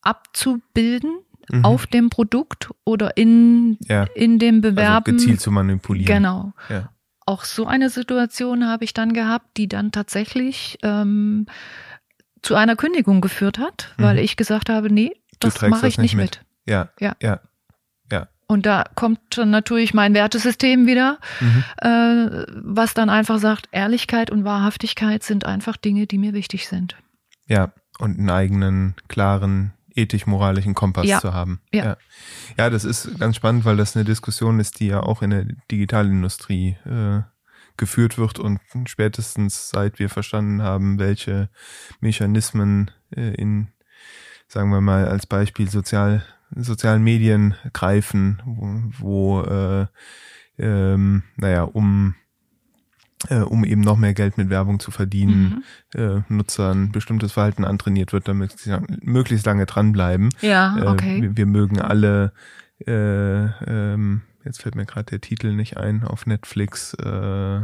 abzubilden mhm. auf dem Produkt oder in, ja. in dem also Bewerben. Also gezielt zu manipulieren. Genau. Ja auch so eine Situation habe ich dann gehabt, die dann tatsächlich ähm, zu einer Kündigung geführt hat, weil mhm. ich gesagt habe, nee, das mache ich nicht mit. mit. Ja, ja, ja, ja. Und da kommt dann natürlich mein Wertesystem wieder, mhm. äh, was dann einfach sagt, Ehrlichkeit und Wahrhaftigkeit sind einfach Dinge, die mir wichtig sind. Ja, und einen eigenen, klaren ethisch-moralischen Kompass ja. zu haben. Ja. ja. ja. das ist ganz spannend, weil das eine Diskussion ist, die ja auch in der Digitalindustrie äh, geführt wird und spätestens seit wir verstanden haben, welche Mechanismen äh, in, sagen wir mal als Beispiel sozial, sozialen Medien greifen, wo, wo äh, ähm, naja, um äh, um eben noch mehr Geld mit Werbung zu verdienen, mhm. äh, Nutzern bestimmtes Verhalten antrainiert wird, damit sie möglichst lange dranbleiben. Ja, äh, okay. Äh, wir, wir, mögen alle, äh, ähm, jetzt fällt mir gerade der Titel nicht ein, auf Netflix, äh,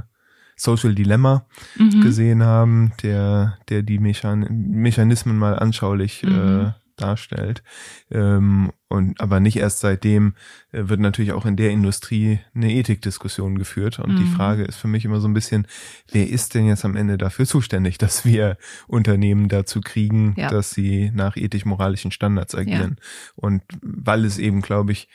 Social Dilemma mhm. gesehen haben, der, der die Mechan Mechanismen mal anschaulich äh, mhm. äh, darstellt. Ähm, und aber nicht erst seitdem äh, wird natürlich auch in der Industrie eine Ethikdiskussion geführt. Und mhm. die Frage ist für mich immer so ein bisschen, wer ist denn jetzt am Ende dafür zuständig, dass wir Unternehmen dazu kriegen, ja. dass sie nach ethisch-moralischen Standards agieren? Ja. Und weil es eben, glaube ich,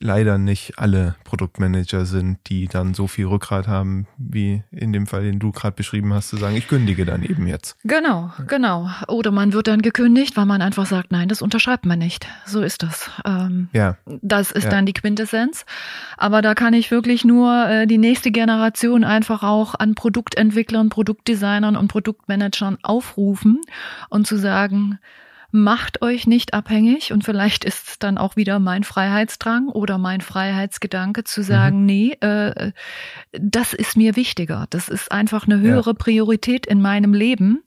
leider nicht alle Produktmanager sind, die dann so viel Rückgrat haben, wie in dem Fall, den du gerade beschrieben hast, zu sagen, ich kündige dann eben jetzt. Genau, genau. Oder man wird dann gekündigt, weil man einfach sagt, nein, das unterschreibt man nicht. So ist das. Ähm, ja. Das ist ja. dann die Quintessenz. Aber da kann ich wirklich nur äh, die nächste Generation einfach auch an Produktentwicklern, Produktdesignern und Produktmanagern aufrufen und zu sagen, macht euch nicht abhängig und vielleicht ist es dann auch wieder mein Freiheitsdrang oder mein Freiheitsgedanke zu sagen, mhm. nee, äh, das ist mir wichtiger. Das ist einfach eine höhere ja. Priorität in meinem Leben.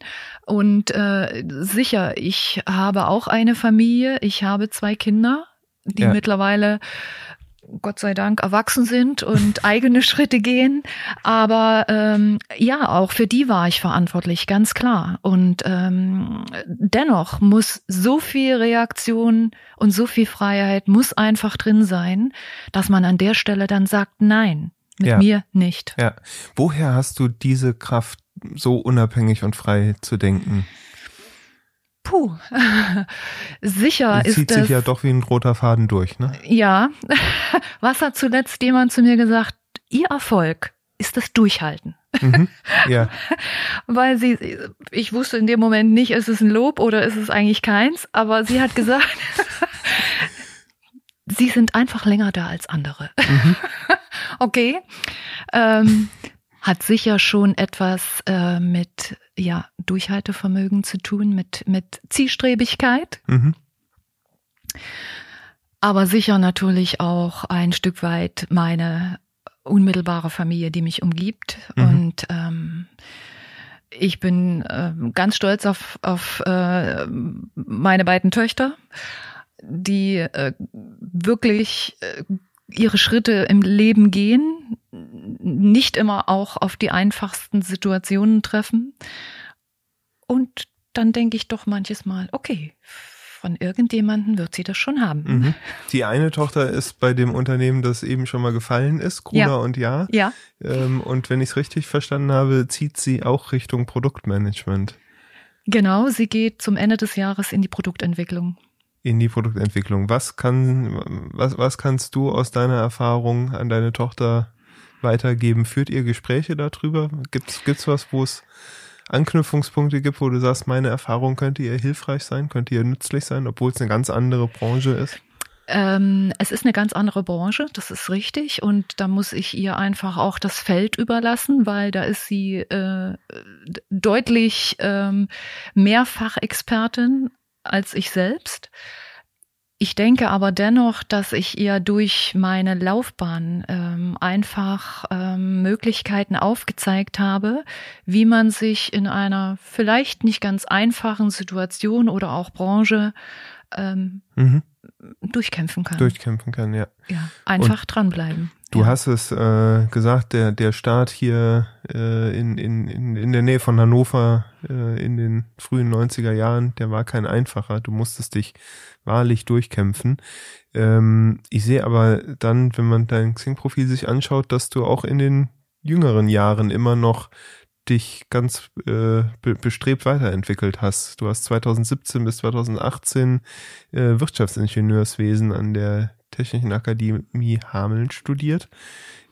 Und äh, sicher, ich habe auch eine Familie, ich habe zwei Kinder, die ja. mittlerweile Gott sei Dank erwachsen sind und [LAUGHS] eigene Schritte gehen. Aber ähm, ja, auch für die war ich verantwortlich, ganz klar. Und ähm, dennoch muss so viel Reaktion und so viel Freiheit muss einfach drin sein, dass man an der Stelle dann sagt, nein, mit ja. mir nicht. Ja. Woher hast du diese Kraft, so unabhängig und frei zu denken? Puh, [LAUGHS] sicher das ist zieht das. sich ja doch wie ein roter Faden durch, ne? Ja. [LAUGHS] Was hat zuletzt jemand zu mir gesagt? Ihr Erfolg ist das Durchhalten. Mhm, ja. [LAUGHS] Weil sie, ich wusste in dem Moment nicht, ist es ein Lob oder ist es eigentlich keins, aber sie hat gesagt, sie sind einfach länger da als andere. Mhm. okay. Ähm, hat sicher schon etwas äh, mit ja, Durchhaltevermögen zu tun, mit, mit Zielstrebigkeit. Mhm. Aber sicher natürlich auch ein Stück weit meine unmittelbare Familie, die mich umgibt. Mhm. Und ähm, ich bin äh, ganz stolz auf, auf äh, meine beiden Töchter, die äh, wirklich äh, ihre Schritte im Leben gehen, nicht immer auch auf die einfachsten Situationen treffen. Und dann denke ich doch manches Mal, okay, von irgendjemanden wird sie das schon haben. Mhm. Die eine Tochter ist bei dem Unternehmen, das eben schon mal gefallen ist, Gruner ja. und Ja. Ja. Ähm, und wenn ich es richtig verstanden habe, zieht sie auch Richtung Produktmanagement. Genau, sie geht zum Ende des Jahres in die Produktentwicklung in die Produktentwicklung. Was kann, was, was kannst du aus deiner Erfahrung an deine Tochter weitergeben? Führt ihr Gespräche darüber? Gibt's, gibt's was, wo es Anknüpfungspunkte gibt, wo du sagst, meine Erfahrung könnte ihr hilfreich sein, könnte ihr nützlich sein, obwohl es eine ganz andere Branche ist? Ähm, es ist eine ganz andere Branche, das ist richtig. Und da muss ich ihr einfach auch das Feld überlassen, weil da ist sie äh, deutlich ähm, Mehrfachexpertin als ich selbst. Ich denke aber dennoch, dass ich ihr durch meine Laufbahn ähm, einfach ähm, Möglichkeiten aufgezeigt habe, wie man sich in einer vielleicht nicht ganz einfachen Situation oder auch Branche ähm, mhm. durchkämpfen kann. Durchkämpfen kann, ja. Ja, einfach Und dranbleiben. Du ja. hast es äh, gesagt, der, der Start hier äh, in, in, in, in der Nähe von Hannover äh, in den frühen 90er Jahren, der war kein einfacher. Du musstest dich wahrlich durchkämpfen. Ähm, ich sehe aber dann, wenn man dein Xing-Profil sich anschaut, dass du auch in den jüngeren Jahren immer noch dich ganz äh, be bestrebt weiterentwickelt hast. Du hast 2017 bis 2018 äh, Wirtschaftsingenieurswesen an der Technischen Akademie Hameln studiert.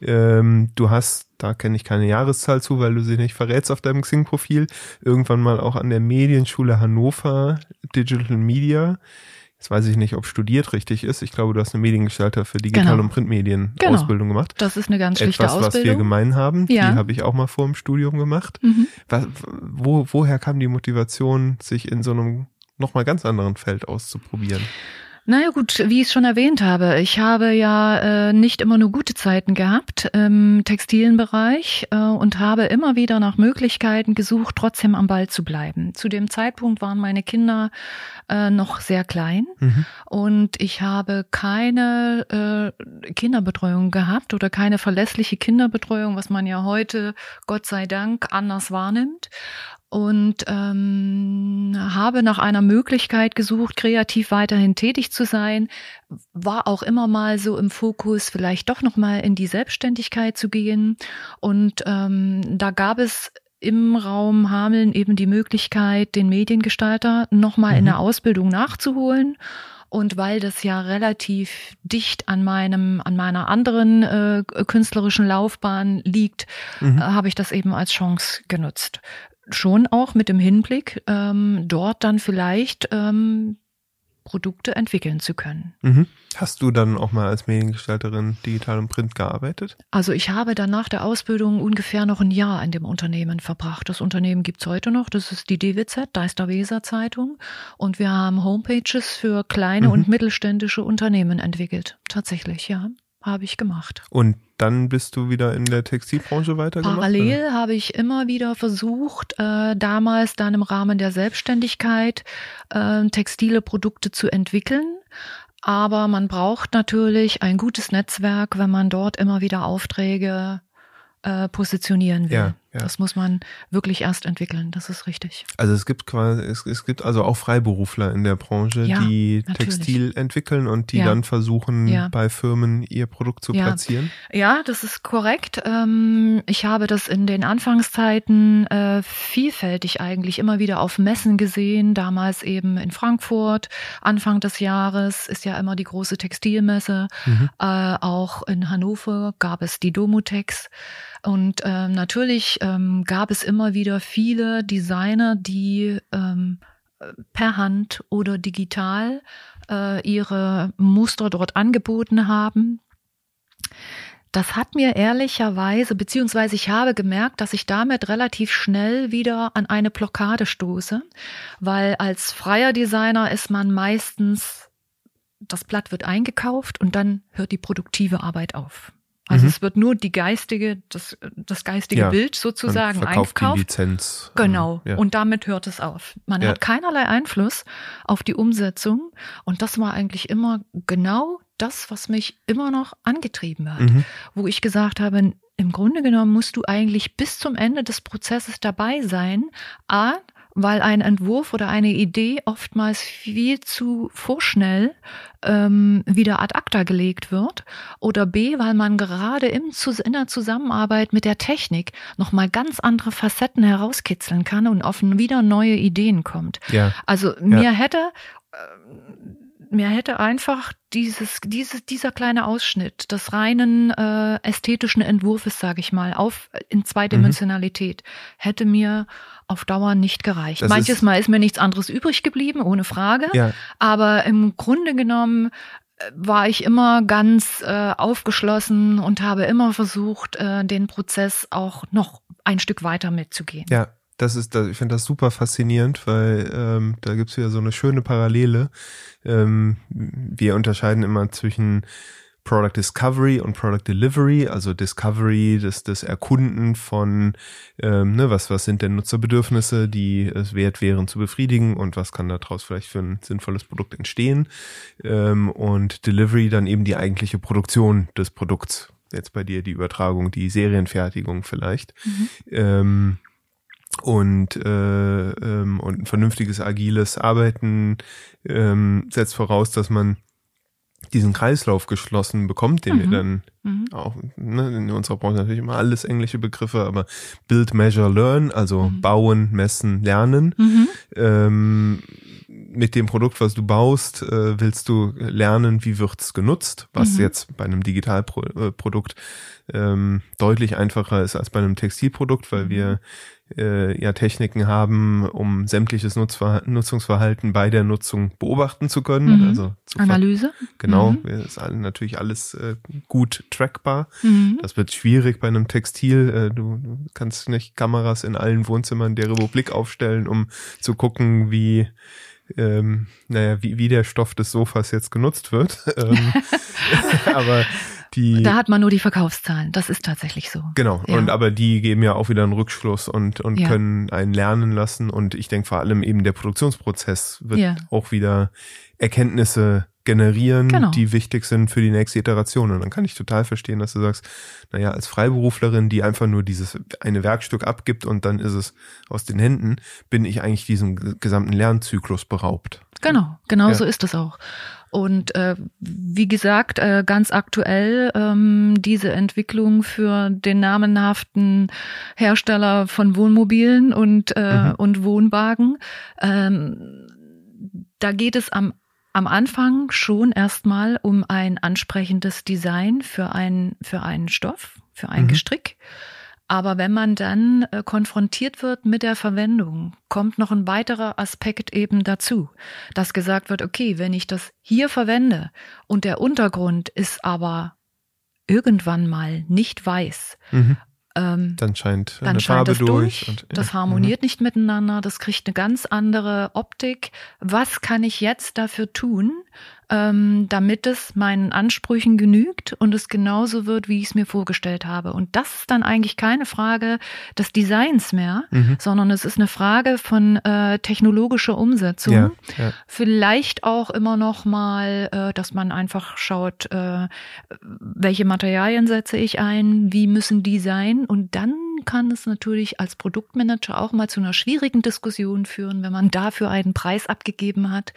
Ähm, du hast, da kenne ich keine Jahreszahl zu, weil du sie nicht verrätst auf deinem Xing-Profil, irgendwann mal auch an der Medienschule Hannover Digital Media. Jetzt weiß ich nicht, ob studiert richtig ist. Ich glaube, du hast eine Mediengestalter für Digital- genau. und Printmedien genau. Ausbildung gemacht. Das ist eine ganz schlichte Etwas, Ausbildung. was wir gemein haben. Ja. Die habe ich auch mal vor dem Studium gemacht. Mhm. Was, wo, woher kam die Motivation, sich in so einem nochmal ganz anderen Feld auszuprobieren? Naja gut, wie ich es schon erwähnt habe, ich habe ja äh, nicht immer nur gute Zeiten gehabt im Textilenbereich äh, und habe immer wieder nach Möglichkeiten gesucht, trotzdem am Ball zu bleiben. Zu dem Zeitpunkt waren meine Kinder äh, noch sehr klein mhm. und ich habe keine äh, Kinderbetreuung gehabt oder keine verlässliche Kinderbetreuung, was man ja heute Gott sei Dank anders wahrnimmt. Und ähm, habe nach einer Möglichkeit gesucht, kreativ weiterhin tätig zu sein. War auch immer mal so im Fokus, vielleicht doch noch mal in die Selbstständigkeit zu gehen. Und ähm, da gab es im Raum Hameln eben die Möglichkeit, den Mediengestalter nochmal mhm. in der Ausbildung nachzuholen. Und weil das ja relativ dicht an meinem, an meiner anderen äh, künstlerischen Laufbahn liegt, mhm. äh, habe ich das eben als Chance genutzt. Schon auch mit dem Hinblick, ähm, dort dann vielleicht ähm, Produkte entwickeln zu können. Mhm. Hast du dann auch mal als Mediengestalterin digital und print gearbeitet? Also ich habe dann nach der Ausbildung ungefähr noch ein Jahr in dem Unternehmen verbracht. Das Unternehmen gibt's heute noch, das ist die DWZ, Deister Weser Zeitung. Und wir haben Homepages für kleine mhm. und mittelständische Unternehmen entwickelt. Tatsächlich, ja habe ich gemacht. Und dann bist du wieder in der Textilbranche weitergemacht? Parallel oder? habe ich immer wieder versucht, äh, damals dann im Rahmen der Selbstständigkeit äh, textile Produkte zu entwickeln. Aber man braucht natürlich ein gutes Netzwerk, wenn man dort immer wieder Aufträge äh, positionieren will. Ja, ja. Das muss man wirklich erst entwickeln, das ist richtig. Also es gibt quasi, es, es gibt also auch Freiberufler in der Branche, ja, die natürlich. Textil entwickeln und die dann versuchen, bei Firmen ihr Produkt zu platzieren. Ja, das ist korrekt. Ähm, ich habe das in den Anfangszeiten äh, vielfältig eigentlich immer wieder auf Messen gesehen, damals eben in Frankfurt. Anfang des Jahres ist ja immer die große Textilmesse. Mhm. Äh, auch in Hannover gab es die Domotex. Und ähm, natürlich ähm, gab es immer wieder viele Designer, die ähm, per Hand oder digital äh, ihre Muster dort angeboten haben. Das hat mir ehrlicherweise, beziehungsweise ich habe gemerkt, dass ich damit relativ schnell wieder an eine Blockade stoße, weil als freier Designer ist man meistens, das Blatt wird eingekauft und dann hört die produktive Arbeit auf. Also mhm. es wird nur die geistige, das, das geistige ja, Bild sozusagen man verkauft eingekauft. Die Lizenz. Genau. Ja. Und damit hört es auf. Man ja. hat keinerlei Einfluss auf die Umsetzung. Und das war eigentlich immer genau das, was mich immer noch angetrieben hat. Mhm. Wo ich gesagt habe, im Grunde genommen musst du eigentlich bis zum Ende des Prozesses dabei sein. A, weil ein Entwurf oder eine Idee oftmals viel zu vorschnell ähm, wieder ad acta gelegt wird oder b, weil man gerade im, in der Zusammenarbeit mit der Technik nochmal ganz andere Facetten herauskitzeln kann und auf wieder neue Ideen kommt. Ja. Also mir ja. hätte äh, mir hätte einfach dieses, dieses, dieser kleine Ausschnitt des reinen äh, ästhetischen Entwurfs, sage ich mal, auf in Zweidimensionalität, mhm. hätte mir auf Dauer nicht gereicht. Das Manches ist, Mal ist mir nichts anderes übrig geblieben, ohne Frage. Ja. Aber im Grunde genommen äh, war ich immer ganz äh, aufgeschlossen und habe immer versucht, äh, den Prozess auch noch ein Stück weiter mitzugehen. Ja, das ist, ich finde das super faszinierend, weil ähm, da gibt's wieder so eine schöne Parallele. Ähm, wir unterscheiden immer zwischen Product Discovery und Product Delivery, also Discovery, das, das Erkunden von, ähm, ne, was, was sind denn Nutzerbedürfnisse, die es wert wären zu befriedigen und was kann daraus vielleicht für ein sinnvolles Produkt entstehen. Ähm, und Delivery dann eben die eigentliche Produktion des Produkts. Jetzt bei dir die Übertragung, die Serienfertigung vielleicht. Mhm. Ähm, und, äh, ähm, und ein vernünftiges agiles Arbeiten ähm, setzt voraus, dass man diesen Kreislauf geschlossen bekommt, den mhm. wir dann mhm. auch ne, in unserer Branche natürlich immer alles englische Begriffe, aber Build, Measure, Learn, also mhm. bauen, messen, lernen. Mhm. Ähm, mit dem Produkt, was du baust, äh, willst du lernen, wie wird's genutzt, was mhm. jetzt bei einem Digitalprodukt äh, ähm, deutlich einfacher ist als bei einem Textilprodukt, weil wir äh, ja Techniken haben, um sämtliches Nutzungsverhalten bei der Nutzung beobachten zu können. Mhm. Also Analyse. Genau, mhm. ist natürlich alles äh, gut trackbar. Mhm. Das wird schwierig bei einem Textil. Äh, du, du kannst nicht Kameras in allen Wohnzimmern der Republik aufstellen, um zu gucken, wie ähm, naja, wie, wie der Stoff des Sofas jetzt genutzt wird. [LAUGHS] ähm, [LAUGHS] aber die. Da hat man nur die Verkaufszahlen. Das ist tatsächlich so. Genau. Ja. Und aber die geben ja auch wieder einen Rückschluss und, und Ja. können einen lernen lassen. Und ich denke vor allem eben der Produktionsprozess wird Ja. auch wieder Erkenntnisse generieren, Genau. die wichtig sind für die nächste Iteration. Und dann kann ich total verstehen, dass du sagst, naja, als Freiberuflerin, die einfach nur dieses eine Werkstück abgibt und dann ist es aus den Händen, bin ich eigentlich diesem gesamten Lernzyklus beraubt. Genau, genau Ja. so ist es auch. Und äh, wie gesagt, äh, ganz aktuell ähm, diese Entwicklung für den namenhaften Hersteller von Wohnmobilen und, äh, Mhm. und Wohnwagen. Ähm, da geht es am, am Anfang schon erstmal um ein ansprechendes Design für, ein, für einen Stoff, für ein Mhm. Gestrick. Aber wenn man dann äh, konfrontiert wird mit der Verwendung, kommt noch ein weiterer Aspekt eben dazu, dass gesagt wird, okay, wenn ich das hier verwende und der Untergrund ist aber irgendwann mal nicht weiß, Mhm. ähm, Dann scheint dann eine scheint Farbe das durch. durch, und, das ja. harmoniert nicht miteinander, das kriegt eine ganz andere Optik. Was kann ich jetzt dafür tun, ähm, damit es meinen Ansprüchen genügt und es genauso wird, wie ich es mir vorgestellt habe? Und das ist dann eigentlich keine Frage des Designs mehr, Mhm. sondern es ist eine Frage von äh, technologischer Umsetzung. Ja, ja. Vielleicht auch immer noch mal, äh, dass man einfach schaut, äh, welche Materialien setze ich ein, wie müssen die sein und dann kann es natürlich als Produktmanager auch mal zu einer schwierigen Diskussion führen, wenn man dafür einen Preis abgegeben hat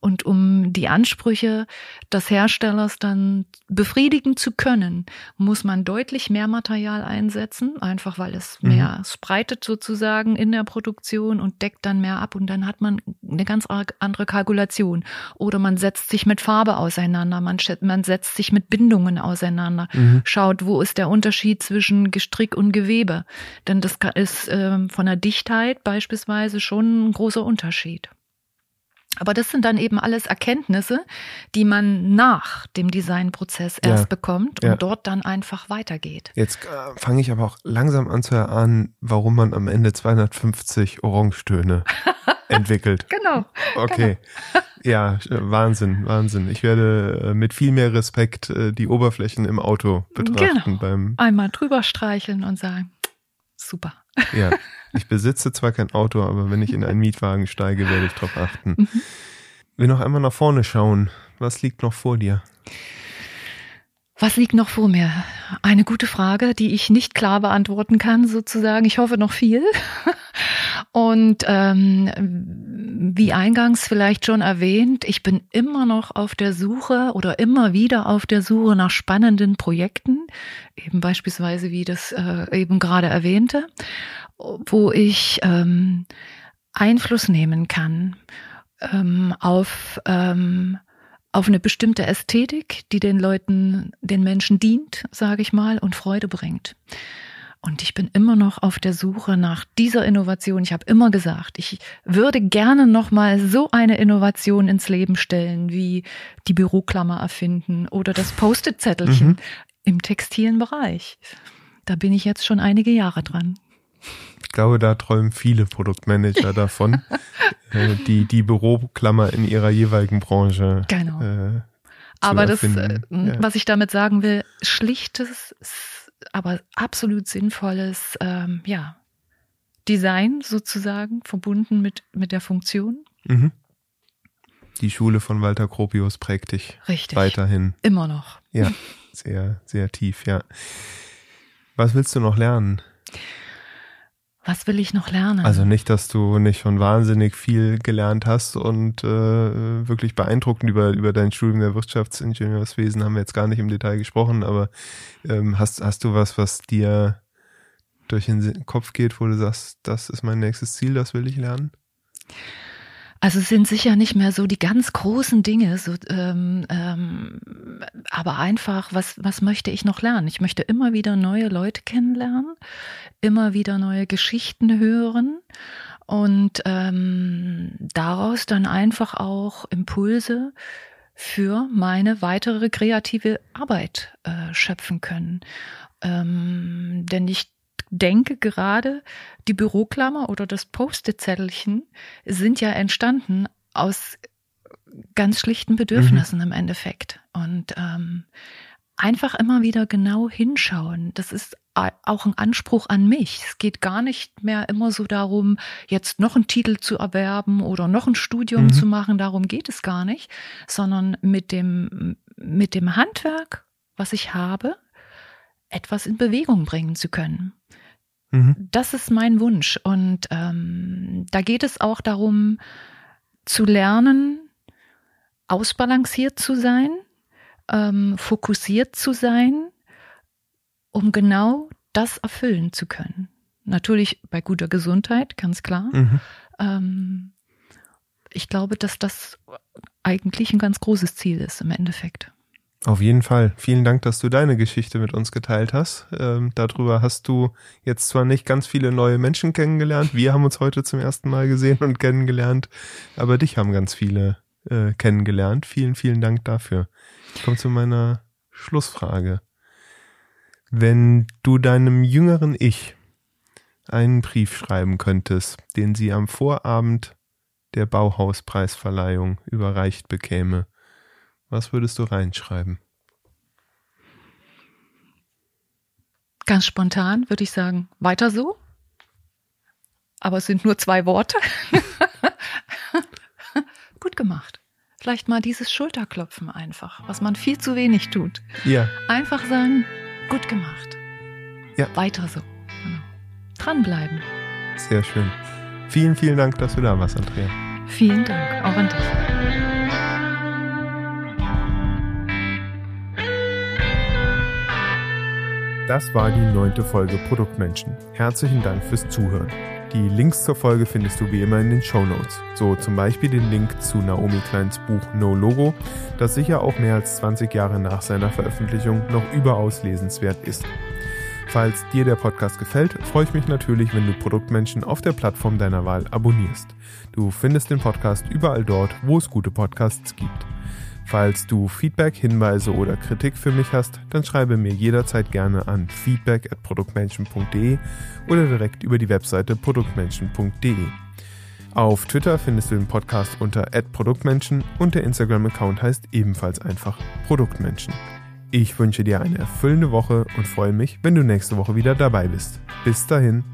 und um die Ansprüche des Herstellers dann befriedigen zu können, muss man deutlich mehr Material einsetzen, einfach weil es Mhm. mehr spreitet sozusagen in der Produktion und deckt dann mehr ab und dann hat man eine ganz andere Kalkulation. Oder man setzt sich mit Farbe auseinander, man, man setzt sich mit Bindungen auseinander, Mhm. schaut, wo ist der Unterschied zwischen Gestrick und Gewebe. Denn das ist ähm, von der Dichtheit beispielsweise schon ein großer Unterschied. Aber das sind dann eben alles Erkenntnisse, die man nach dem Designprozess Ja. erst bekommt und Ja. dort dann einfach weitergeht. Jetzt äh, fange ich aber auch langsam an zu erahnen, warum man am Ende 250 Orangetöne [LAUGHS] entwickelt. Genau. Okay. Ja, äh, Wahnsinn, Wahnsinn. Ich werde äh, mit viel mehr Respekt äh, die Oberflächen im Auto betrachten Genau. beim Einmal drüber streicheln und sagen, super. ja. [LAUGHS] Ich besitze zwar kein Auto, aber wenn ich in einen Mietwagen steige, werde ich darauf achten. Mhm. Wir noch einmal nach vorne schauen. Was liegt noch vor dir? Was liegt noch vor mir? Eine gute Frage, die ich nicht klar beantworten kann, sozusagen. Ich hoffe noch viel. [LAUGHS] Und ähm, wie eingangs vielleicht schon erwähnt, ich bin immer noch auf der Suche oder immer wieder auf der Suche nach spannenden Projekten, eben beispielsweise wie das äh, eben gerade erwähnte, wo ich ähm, Einfluss nehmen kann ähm, auf ähm, auf eine bestimmte Ästhetik, die den Leuten, den Menschen dient, sage ich mal, und Freude bringt. Und ich bin immer noch auf der Suche nach dieser Innovation. Ich habe immer gesagt, ich würde gerne noch mal so eine Innovation ins Leben stellen, wie die Büroklammer erfinden oder das Post-it-Zettelchen Mhm. im textilen Bereich. Da bin ich jetzt schon einige Jahre dran. Ich glaube, da träumen viele Produktmanager davon, [LAUGHS] äh, die die Büroklammer in ihrer jeweiligen Branche Genau. äh, Aber das, äh. Ja. was ich damit sagen will, schlichtes, aber absolut sinnvolles, ähm, ja, Design sozusagen, verbunden mit, mit der Funktion. Mhm. Die Schule von Walter Gropius prägt dich Richtig. weiterhin. Immer noch. Ja, sehr, sehr tief, ja. Was willst du noch lernen? Was will ich noch lernen? Also nicht, dass du nicht schon wahnsinnig viel gelernt hast und äh, wirklich beeindruckend über, über dein Studium der Wirtschaftsingenieurswesen haben wir jetzt gar nicht im Detail gesprochen, aber ähm, hast, hast du was, was dir durch den Kopf geht, wo du sagst, das ist mein nächstes Ziel, das will ich lernen? Also es sind sicher nicht mehr so die ganz großen Dinge, so, ähm, ähm, aber einfach, was, was möchte ich noch lernen? Ich möchte immer wieder neue Leute kennenlernen, immer wieder neue Geschichten hören und ähm, daraus dann einfach auch Impulse für meine weitere kreative Arbeit äh, schöpfen können. Ähm, denn ich denke gerade, die Büroklammer oder das Post-it-Zettelchen sind ja entstanden aus ganz schlichten Bedürfnissen im Endeffekt. Und ähm, einfach immer wieder genau hinschauen. Das ist auch ein Anspruch an mich. Es geht gar nicht mehr immer so darum, jetzt noch einen Titel zu erwerben oder noch ein Studium mhm. zu machen. Darum geht es gar nicht, sondern mit dem, mit dem Handwerk, was ich habe, etwas in Bewegung bringen zu können. Mhm. Das ist mein Wunsch. Und ähm, da geht es auch darum, zu lernen, ausbalanciert zu sein, ähm, fokussiert zu sein, um genau das erfüllen zu können. Natürlich bei guter Gesundheit, ganz klar. Mhm. Ähm, ich glaube, dass das eigentlich ein ganz großes Ziel ist im Endeffekt. Auf jeden Fall. Vielen Dank, dass du deine Geschichte mit uns geteilt hast. Ähm, darüber hast du jetzt zwar nicht ganz viele neue Menschen kennengelernt. Wir haben uns heute zum ersten Mal gesehen und kennengelernt, aber dich haben ganz viele äh, kennengelernt. Vielen, vielen Dank dafür. Ich komme zu meiner Schlussfrage. Wenn du deinem jüngeren Ich einen Brief schreiben könntest, den sie am Vorabend der Bauhauspreisverleihung überreicht bekäme, was würdest du reinschreiben? Ganz spontan würde ich sagen, weiter so. Aber es sind nur zwei Worte. [LAUGHS] Gut gemacht. Vielleicht mal dieses Schulterklopfen einfach, was man viel zu wenig tut. Ja. Einfach sagen, gut gemacht. Ja. Weiter so. Genau. Dranbleiben. Sehr schön. Vielen, vielen Dank, dass du da warst, Andrea. Vielen Dank, auch an dich. Das war die neunte Folge Produktmenschen. Herzlichen Dank fürs Zuhören. Die Links zur Folge findest du wie immer in den Show Notes. So zum Beispiel den Link zu Naomi Kleins Buch No Logo, das sicher auch mehr als 20 Jahre nach seiner Veröffentlichung noch überaus lesenswert ist. Falls dir der Podcast gefällt, freue ich mich natürlich, wenn du Produktmenschen auf der Plattform deiner Wahl abonnierst. Du findest den Podcast überall dort, wo es gute Podcasts gibt. Falls du Feedback, Hinweise oder Kritik für mich hast, dann schreibe mir jederzeit gerne an feedback at produktmenschen.de oder direkt über die Webseite produktmenschen.de. Auf Twitter findest du den Podcast unter @produktmenschen und der Instagram-Account heißt ebenfalls einfach Produktmenschen. Ich wünsche dir eine erfüllende Woche und freue mich, wenn du nächste Woche wieder dabei bist. Bis dahin.